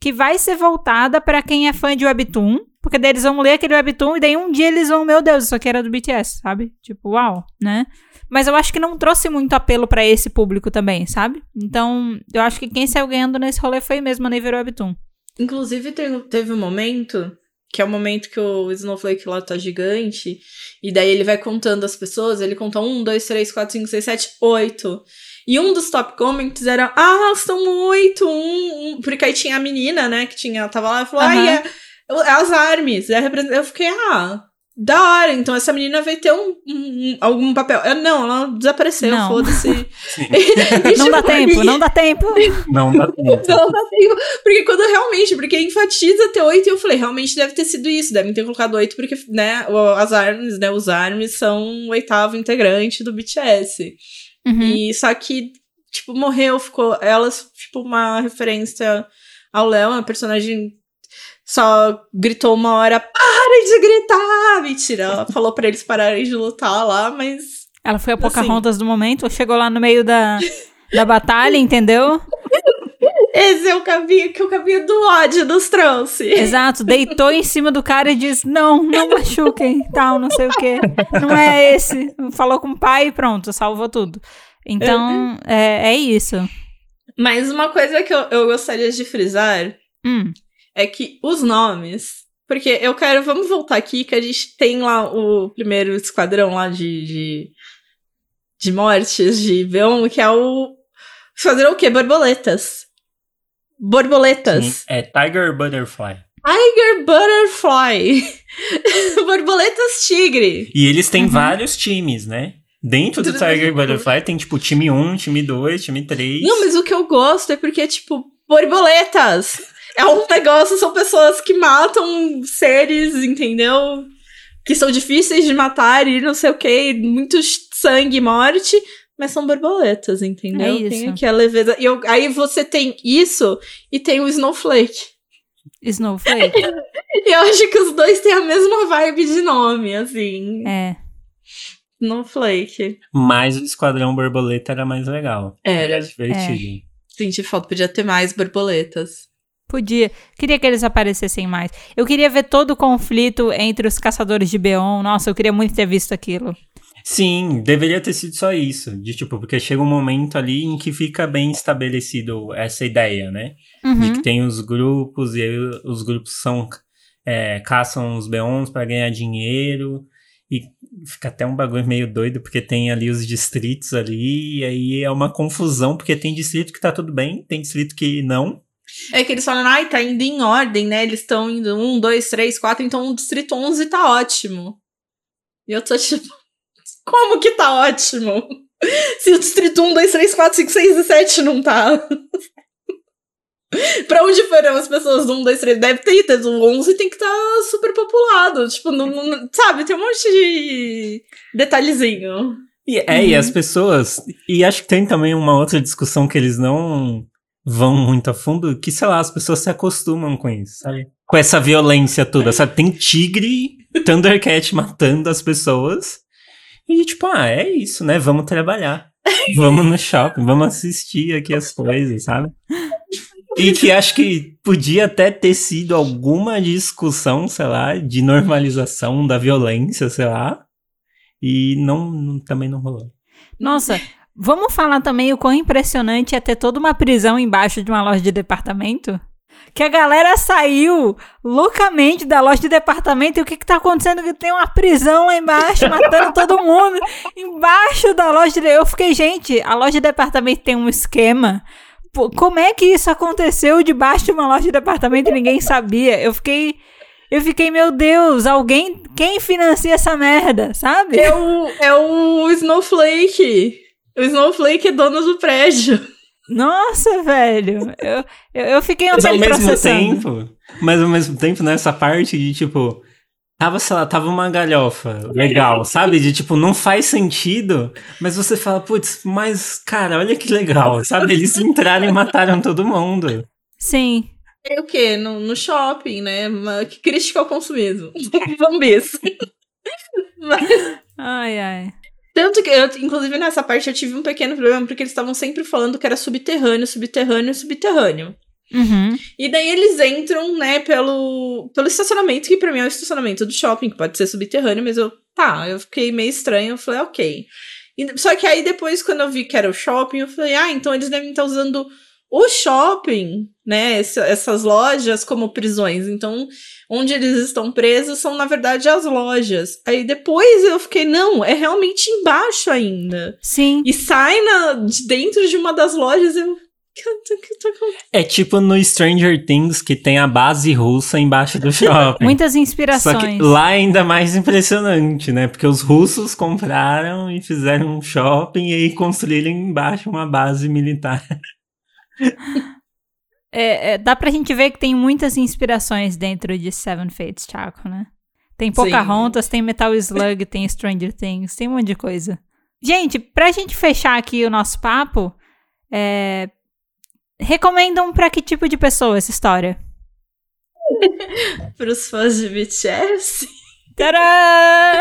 que vai ser voltada pra quem é fã de Webtoon. Porque daí eles vão ler aquele Webtoon e daí um dia eles vão, meu Deus, isso aqui era do BTS, sabe? Tipo, uau, né? Mas eu acho que não trouxe muito apelo pra esse público também, sabe? Então, eu acho que quem saiu ganhando nesse rolê foi mesmo a Naver Webtoon. Inclusive, teve um momento, que é o momento que o Snowflake lá tá gigante, e daí ele vai contando as pessoas, ele conta um, dois, três, quatro, cinco, seis, sete, oito. E um dos top comments era, ah, são oito, um, um. Porque aí tinha a menina, né, que tinha, tava lá e falou, Aham. ai, é, é as armes, é Eu fiquei, ah, da hora, então essa menina vai ter um, um- algum papel. Eu, não, ela desapareceu, Não. foda-se. E, Não dá tipo, tempo, não dá tempo. Não dá tempo. não dá tempo. Porque quando realmente, porque enfatiza ter oito, e eu falei, realmente deve ter sido isso. Devem ter colocado oito, porque, né, as armas, né, os armes são o oitavo integrante do BTS. Uhum. E só que, tipo, morreu, ficou. Elas, tipo, uma referência ao Léo, uma personagem. Só gritou uma hora, parem de gritar! Mentira, ela falou pra eles pararem de lutar lá, mas Ela foi a Assim. Pocahontas do momento, chegou lá no meio da, da batalha, entendeu? esse é o caminho que o caminho do ódio nos trouxe. Exato, deitou em cima do cara e disse: Não, não machuquem, tal, não sei o quê. Não é esse. Falou com o pai e pronto, salvou tudo. Então, é, é isso. Mas uma coisa que eu, eu gostaria de frisar Hum, é que os nomes. Porque eu quero. Vamos voltar aqui, que a gente tem lá o primeiro esquadrão lá de. de, de mortes de B1, que é o. Esquadrão o quê? Borboletas. Borboletas. Sim, É Tiger Butterfly. Tiger Butterfly. Borboletas Tigre. E eles têm Uhum. vários times, né? Dentro do Tiger Butterfly tem, tipo, time 1, time 2, time 3. Não, mas o que eu gosto é porque, tipo, borboletas. É um negócio, são pessoas que matam seres, entendeu? Que são difíceis de matar e não sei o que, muito sangue e morte, mas são borboletas, entendeu? É isso. Tem aqui a leveza. E eu- aí você tem isso e tem o Snowflake. Snowflake. E eu acho que os dois têm a mesma vibe de nome, assim. É. Snowflake. Mas o Esquadrão Borboleta era mais legal. Era. divertido. Senti falta, podia ter mais borboletas. Podia. Queria que eles aparecessem mais. Eu queria ver todo o conflito entre os caçadores de Beon. Nossa, eu queria muito ter visto aquilo. Sim, deveria ter sido só isso. De tipo, porque chega um momento ali em que fica bem estabelecido essa ideia, né? De Uhum. que tem os grupos, e aí os grupos são. é, caçam os Beons para ganhar dinheiro. E fica até um bagulho meio doido, porque tem ali os distritos ali, e aí é uma confusão, porque tem distrito que tá tudo bem, tem distrito que não. É que eles falam, ai, tá indo em ordem, né? Eles estão indo um, dois, três, quatro, então o distrito 11 tá ótimo. E eu tô tipo, como que tá ótimo? Se o distrito 1, 2, 3, 4, 5, 6 e 7 não tá. pra onde foram as pessoas do 1, 2, 3? Deve ter ido. O 11 tem que estar tá super populado. Tipo, não, não, sabe? Tem um monte de detalhezinho. E, é, uhum. e as pessoas. E acho que tem também uma outra discussão que eles não vão muito a fundo, que, sei lá, as pessoas se acostumam com isso, sabe? Com essa violência toda, sabe? Tem tigre, Thundercat matando as pessoas. E tipo, ah, é isso, né? Vamos trabalhar. Vamos no shopping, vamos assistir aqui as coisas, sabe? E que acho que podia até ter sido alguma discussão, sei lá, de normalização da violência, sei lá. E não, não também não rolou. Nossa, vamos falar também o quão impressionante é ter toda uma prisão embaixo de uma loja de departamento? que a galera saiu loucamente da loja de departamento e o que que tá acontecendo? Que tem uma prisão lá embaixo, matando todo mundo embaixo da loja de... Eu fiquei, gente, a loja de departamento tem um esquema como é que isso aconteceu debaixo de uma loja de departamento e ninguém sabia? Eu fiquei. Eu fiquei, meu Deus, alguém. Quem financia essa merda, sabe? É o, é o Snowflake. O Snowflake é dono do prédio. Nossa, velho. Eu, eu, eu fiquei um Mas ao mesmo tempo. Mas ao mesmo tempo, nessa parte de tipo Tava, sei lá, tava uma galhofa legal, sabe? De tipo, não faz sentido, mas você fala, putz, mas cara, olha que legal, sabe? Eles entraram e mataram todo mundo. Sim. É o quê? No, no shopping, né? Que crítica ao consumismo. Vamos ver isso. mas... Ai, ai. Tanto que, eu, inclusive, nessa parte eu tive um pequeno problema, porque eles estavam sempre falando que era subterrâneo, subterrâneo, subterrâneo. Uhum. E daí eles entram, né, pelo, pelo estacionamento, que pra mim é o estacionamento do shopping, que pode ser subterrâneo, mas eu, tá, eu fiquei meio estranho, eu falei, ok. E, só que aí depois, quando eu vi que era o shopping, eu falei, ah, então eles devem estar usando o shopping, né, essas lojas como prisões. Então, onde eles estão presos são, na verdade, as lojas. Aí depois eu fiquei, não, é realmente embaixo ainda. Sim. E sai na, de dentro de uma das lojas, eu, é tipo no Stranger Things que tem a base russa embaixo do shopping. Muitas inspirações. Só que lá é ainda mais impressionante, né? Porque os russos compraram e fizeram um shopping e aí construíram embaixo uma base militar. É, é, dá pra gente ver que tem muitas inspirações dentro de Seven Fates Chaco, né? Tem Pocahontas, Sim. tem Metal Slug, tem Stranger Things, tem um monte de coisa. Gente, pra gente fechar aqui o nosso papo, é, Recomendam para que tipo de pessoa essa história? Para os fãs de BTS? Tadã!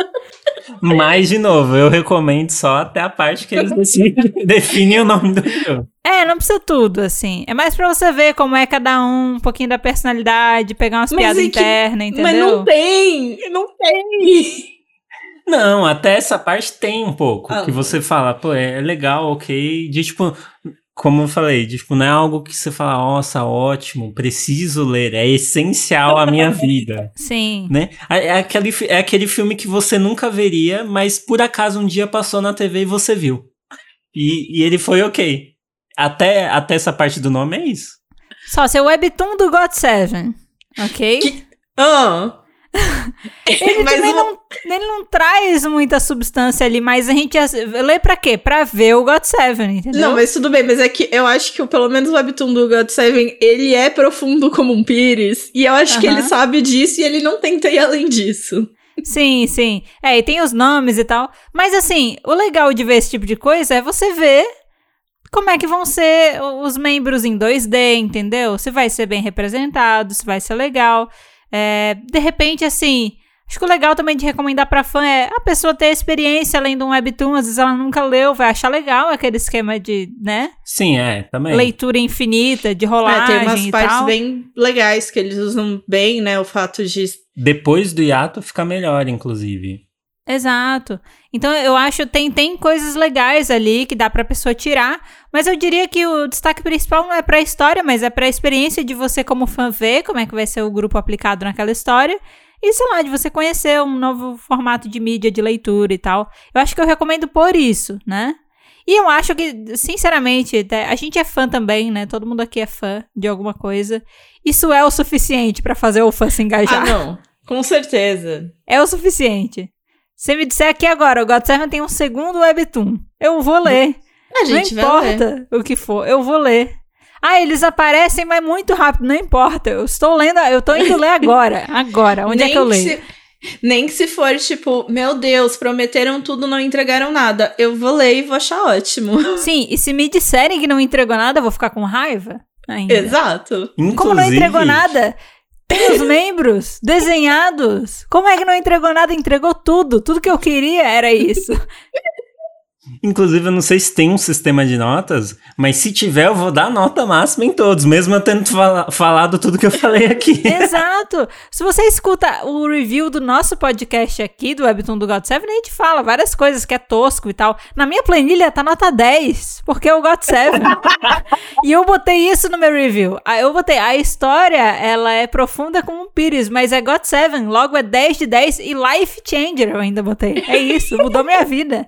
Mas, de novo, eu recomendo só até a parte que eles definem o nome do jogo. É, não precisa tudo, assim. É mais pra você ver como é cada um, um pouquinho da personalidade, pegar umas piadas é internas, entendeu? Mas não tem! Não tem! Não, até essa parte tem um pouco. Ah, que você fala, pô, é legal, ok. De tipo, como eu falei, tipo, não é algo que você fala, nossa, ótimo, preciso ler, é essencial à minha vida. Sim. Né? É, é, aquele, é aquele filme que você nunca veria, mas por acaso um dia passou na TV e você viu. E, e ele foi ok. Até, até essa parte do nome é isso. Só seu webtoon do God Seven, ok? Que... Ah, ele também uma... não, ele não traz muita substância ali, mas a gente lê pra quê? Pra ver o God Seven, entendeu? Não, mas tudo bem, mas é que eu acho que pelo menos o webtoon do God Seven, ele é profundo como um pires, e eu acho uh -huh. que ele sabe disso e ele não tenta ir além disso. Sim, sim. É, e tem os nomes e tal. Mas assim, o legal de ver esse tipo de coisa é você ver como é que vão ser os membros em 2D, entendeu? Se vai ser bem representado, se vai ser legal. É, de repente, assim, acho que o legal também de recomendar para fã é a pessoa ter experiência além de um webtoon, às vezes ela nunca leu, vai achar legal aquele esquema de, né? Sim, é, também. Leitura infinita, de rolagem é, tem umas partes tal. bem legais que eles usam bem, né, o fato de... Depois do hiato fica melhor, inclusive. Exato. Então eu acho que tem, tem coisas legais ali que dá pra pessoa tirar, mas eu diria que o destaque principal não é pra história, mas é pra experiência de você como fã ver como é que vai ser o grupo aplicado naquela história E sei lá, de você conhecer um novo formato de mídia, de leitura e tal. Eu acho que eu recomendo por isso, né? E eu acho que, sinceramente, a gente é fã também, né? Todo mundo aqui é fã de alguma coisa. Isso é o suficiente para fazer o fã se engajar. Ah, não. Com certeza. É o suficiente. Se me disser aqui agora, o God Seven tem um segundo webtoon, eu vou ler. A gente não importa o que for, eu vou ler. Ah, eles aparecem, mas muito rápido, não importa. Eu estou lendo, eu tô indo ler agora. Agora, onde Nem é que eu leio? se- Nem que se for tipo, meu Deus, prometeram tudo, não entregaram nada. Eu vou ler e vou achar ótimo. Sim, e se me disserem que não entregou nada, eu vou ficar com raiva ainda. Exato. Como não Inclusive- entregou nada? Tem os membros desenhados. Como é que não entregou nada? Entregou tudo. Tudo que eu queria era isso. Inclusive, eu não sei se tem um sistema de notas, mas se tiver, eu vou dar nota máxima em todos, mesmo eu tendo fala- falado tudo que eu falei aqui. Exato. Se você escuta o review do nosso podcast aqui, do Webtoon do God Seven, a gente fala várias coisas que é tosco e tal. Na minha planilha tá nota 10, porque é o God Seven. e eu botei isso no meu review. Ah, Eu botei, a história, ela é profunda como um pires, mas é God Seven, logo é 10 de 10 e life changer eu ainda botei. É isso, mudou minha vida.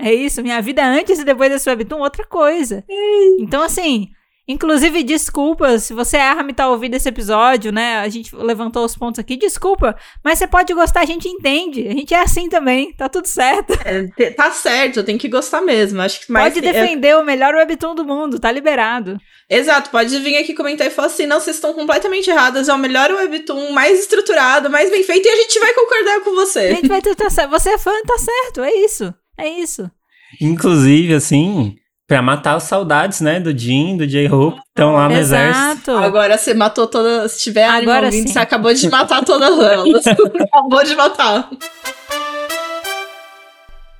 É isso, minha vida antes e depois desse Webtoon, outra coisa. Então, assim, inclusive, desculpas se você erra me tá ouvindo esse episódio, né? A gente levantou os pontos aqui, desculpa, mas você pode gostar, a gente entende. A gente é assim também, tá tudo certo. É, tá certo, tem que gostar mesmo. Acho que mais pode que- é- defender o melhor Webtoon do mundo, tá liberado. Exato, pode vir aqui comentar e falar assim: não, vocês estão completamente erradas, é o melhor webtoon, mais estruturado, mais bem feito, e a gente vai concordar com A você. gente vai. Você é fã, tá certo, é isso. É isso. Inclusive, assim, pra matar as saudades, né, do Jim, do J-Hope, que estão lá no exército. Exato. Agora você matou todas. Se tiver Agora ouvindo, você acabou de matar todas elas. acabou de matar.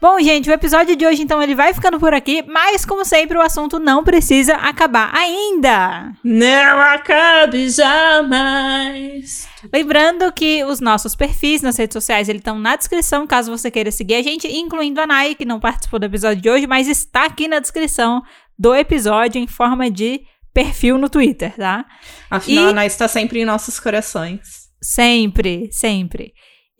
Bom, gente, o episódio de hoje, então, ele vai ficando por aqui, mas, como sempre, o assunto não precisa acabar ainda. Não acabe jamais. Lembrando que os nossos perfis nas redes sociais estão na descrição, caso você queira seguir a gente, incluindo a Nai, que não participou do episódio de hoje, mas está aqui na descrição do episódio em forma de perfil no Twitter, tá? Afinal, E- a Ana está sempre em nossos corações. Sempre, sempre.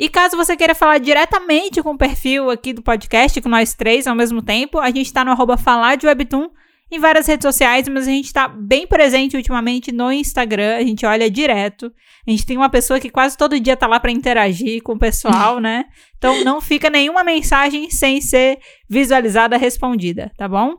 E caso você queira falar diretamente com o perfil aqui do podcast, com nós três ao mesmo tempo, a gente tá no arroba falar de Webtoon em várias redes sociais, mas a gente tá bem presente ultimamente no Instagram, a gente olha direto. A gente tem uma pessoa que quase todo dia tá lá pra interagir com o pessoal, né? Então não fica nenhuma mensagem sem ser visualizada, respondida, tá bom?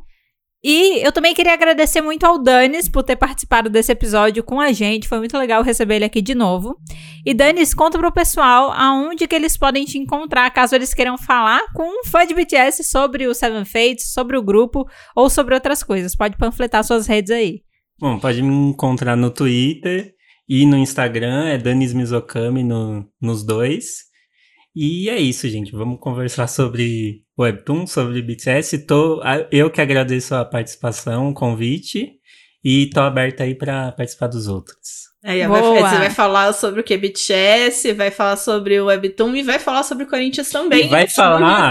E eu também queria agradecer muito ao Danis por ter participado desse episódio com a gente. Foi muito legal receber ele aqui de novo. E Danis, conta pro pessoal aonde que eles podem te encontrar, caso eles queiram falar com um fã de BTS sobre o Seven Fates, sobre o grupo ou sobre outras coisas. Pode panfletar suas redes aí. Bom, pode me encontrar no Twitter e no Instagram, é Danis Mizokami no, nos dois. E é isso, gente. Vamos conversar sobre Webtoon, sobre BTS. Tô, eu que agradeço a participação, o convite. E tô aberto aí pra participar dos outros. Aí, vai- você vai falar sobre o que BTS, vai falar sobre o Webtoon e vai falar sobre o Corinthians também. E vai falar-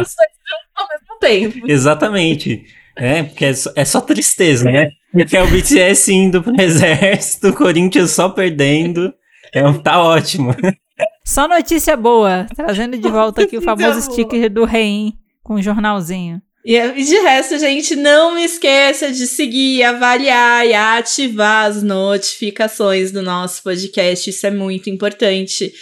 ao mesmo tempo. Exatamente. É, porque é só, é só tristeza, né? Porque é o BTS indo pro exército, o Corinthians só perdendo. É, um- tá ótimo. Só notícia boa, trazendo de volta aqui o famoso sticker do Rein com o jornalzinho. E de resto, gente, não esqueça de seguir, avaliar e ativar as notificações do nosso podcast. Isso é muito importante.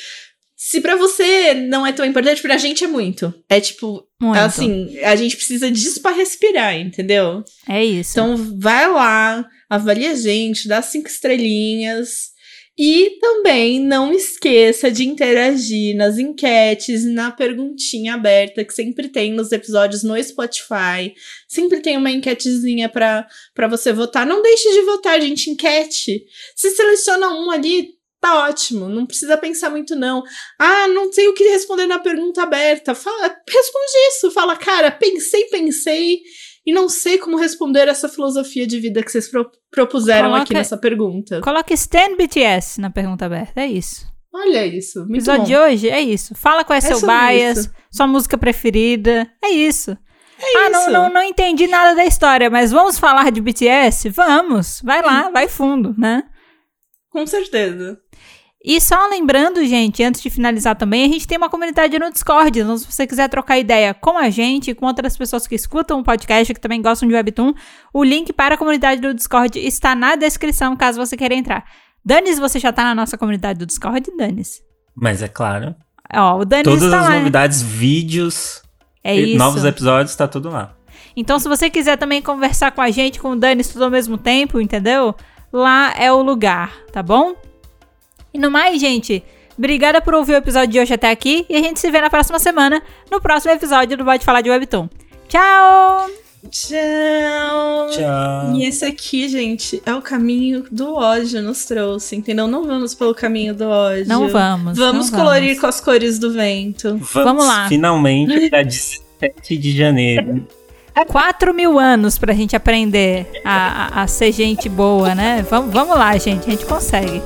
Se pra você não é tão importante, pra gente é muito. É tipo, Muito. assim, a gente precisa disso pra respirar, entendeu? é isso. Então vai lá, avalia a gente, dá cinco estrelinhas. E também não esqueça de interagir nas enquetes, na perguntinha aberta que sempre tem nos episódios no Spotify. Sempre tem uma enquetezinha pra você votar. Não deixe de votar, gente, enquete. Se seleciona um ali, tá ótimo. Não precisa pensar muito, não. Ah, não sei o que responder na pergunta aberta. Fala, responde isso. Fala, cara, pensei, pensei e não sei como responder essa filosofia de vida que vocês pro- propuseram Coloca- aqui nessa pergunta. Coloque Stan BTS na pergunta aberta, é isso. Olha isso, O muito episódio bom. de hoje é isso. Fala qual é, É seu bias, isso. sua música preferida. É isso. É ah, não, isso. não, não entendi nada da história, mas vamos falar de BTS? Vamos. Vai lá, vai fundo, né? Com certeza. E só lembrando, gente, antes de finalizar também, a gente tem uma comunidade no Discord. Então, se você quiser trocar ideia com a gente, com outras pessoas que escutam o podcast, que também gostam de Webtoon, o link para a comunidade do Discord está na descrição, caso você queira entrar. Danis, você já tá na nossa comunidade do Discord, Danis? Mas é claro. Ó, o Danis Todas tá as lá. novidades, vídeos, É e novos episódios, tá tudo lá. Então, se você quiser também conversar com a gente, com o Danis, tudo ao mesmo tempo, entendeu? Lá é o lugar, tá bom? E no mais, gente, obrigada por ouvir o episódio de hoje até aqui. E a gente se vê na próxima semana, no próximo episódio do Pode Falar de Webtoon. Tchau! Tchau. Tchau. E esse aqui, gente, é o caminho do ódio nos trouxe, entendeu? Não vamos pelo caminho do ódio. Não vamos. Vamos não colorir vamos. com as cores do vento. Vamos lá. Finalmente, dia 17 de janeiro. Quatro mil anos pra gente aprender a, a, a ser gente boa, né? Vamos, vamos lá, gente. A gente consegue.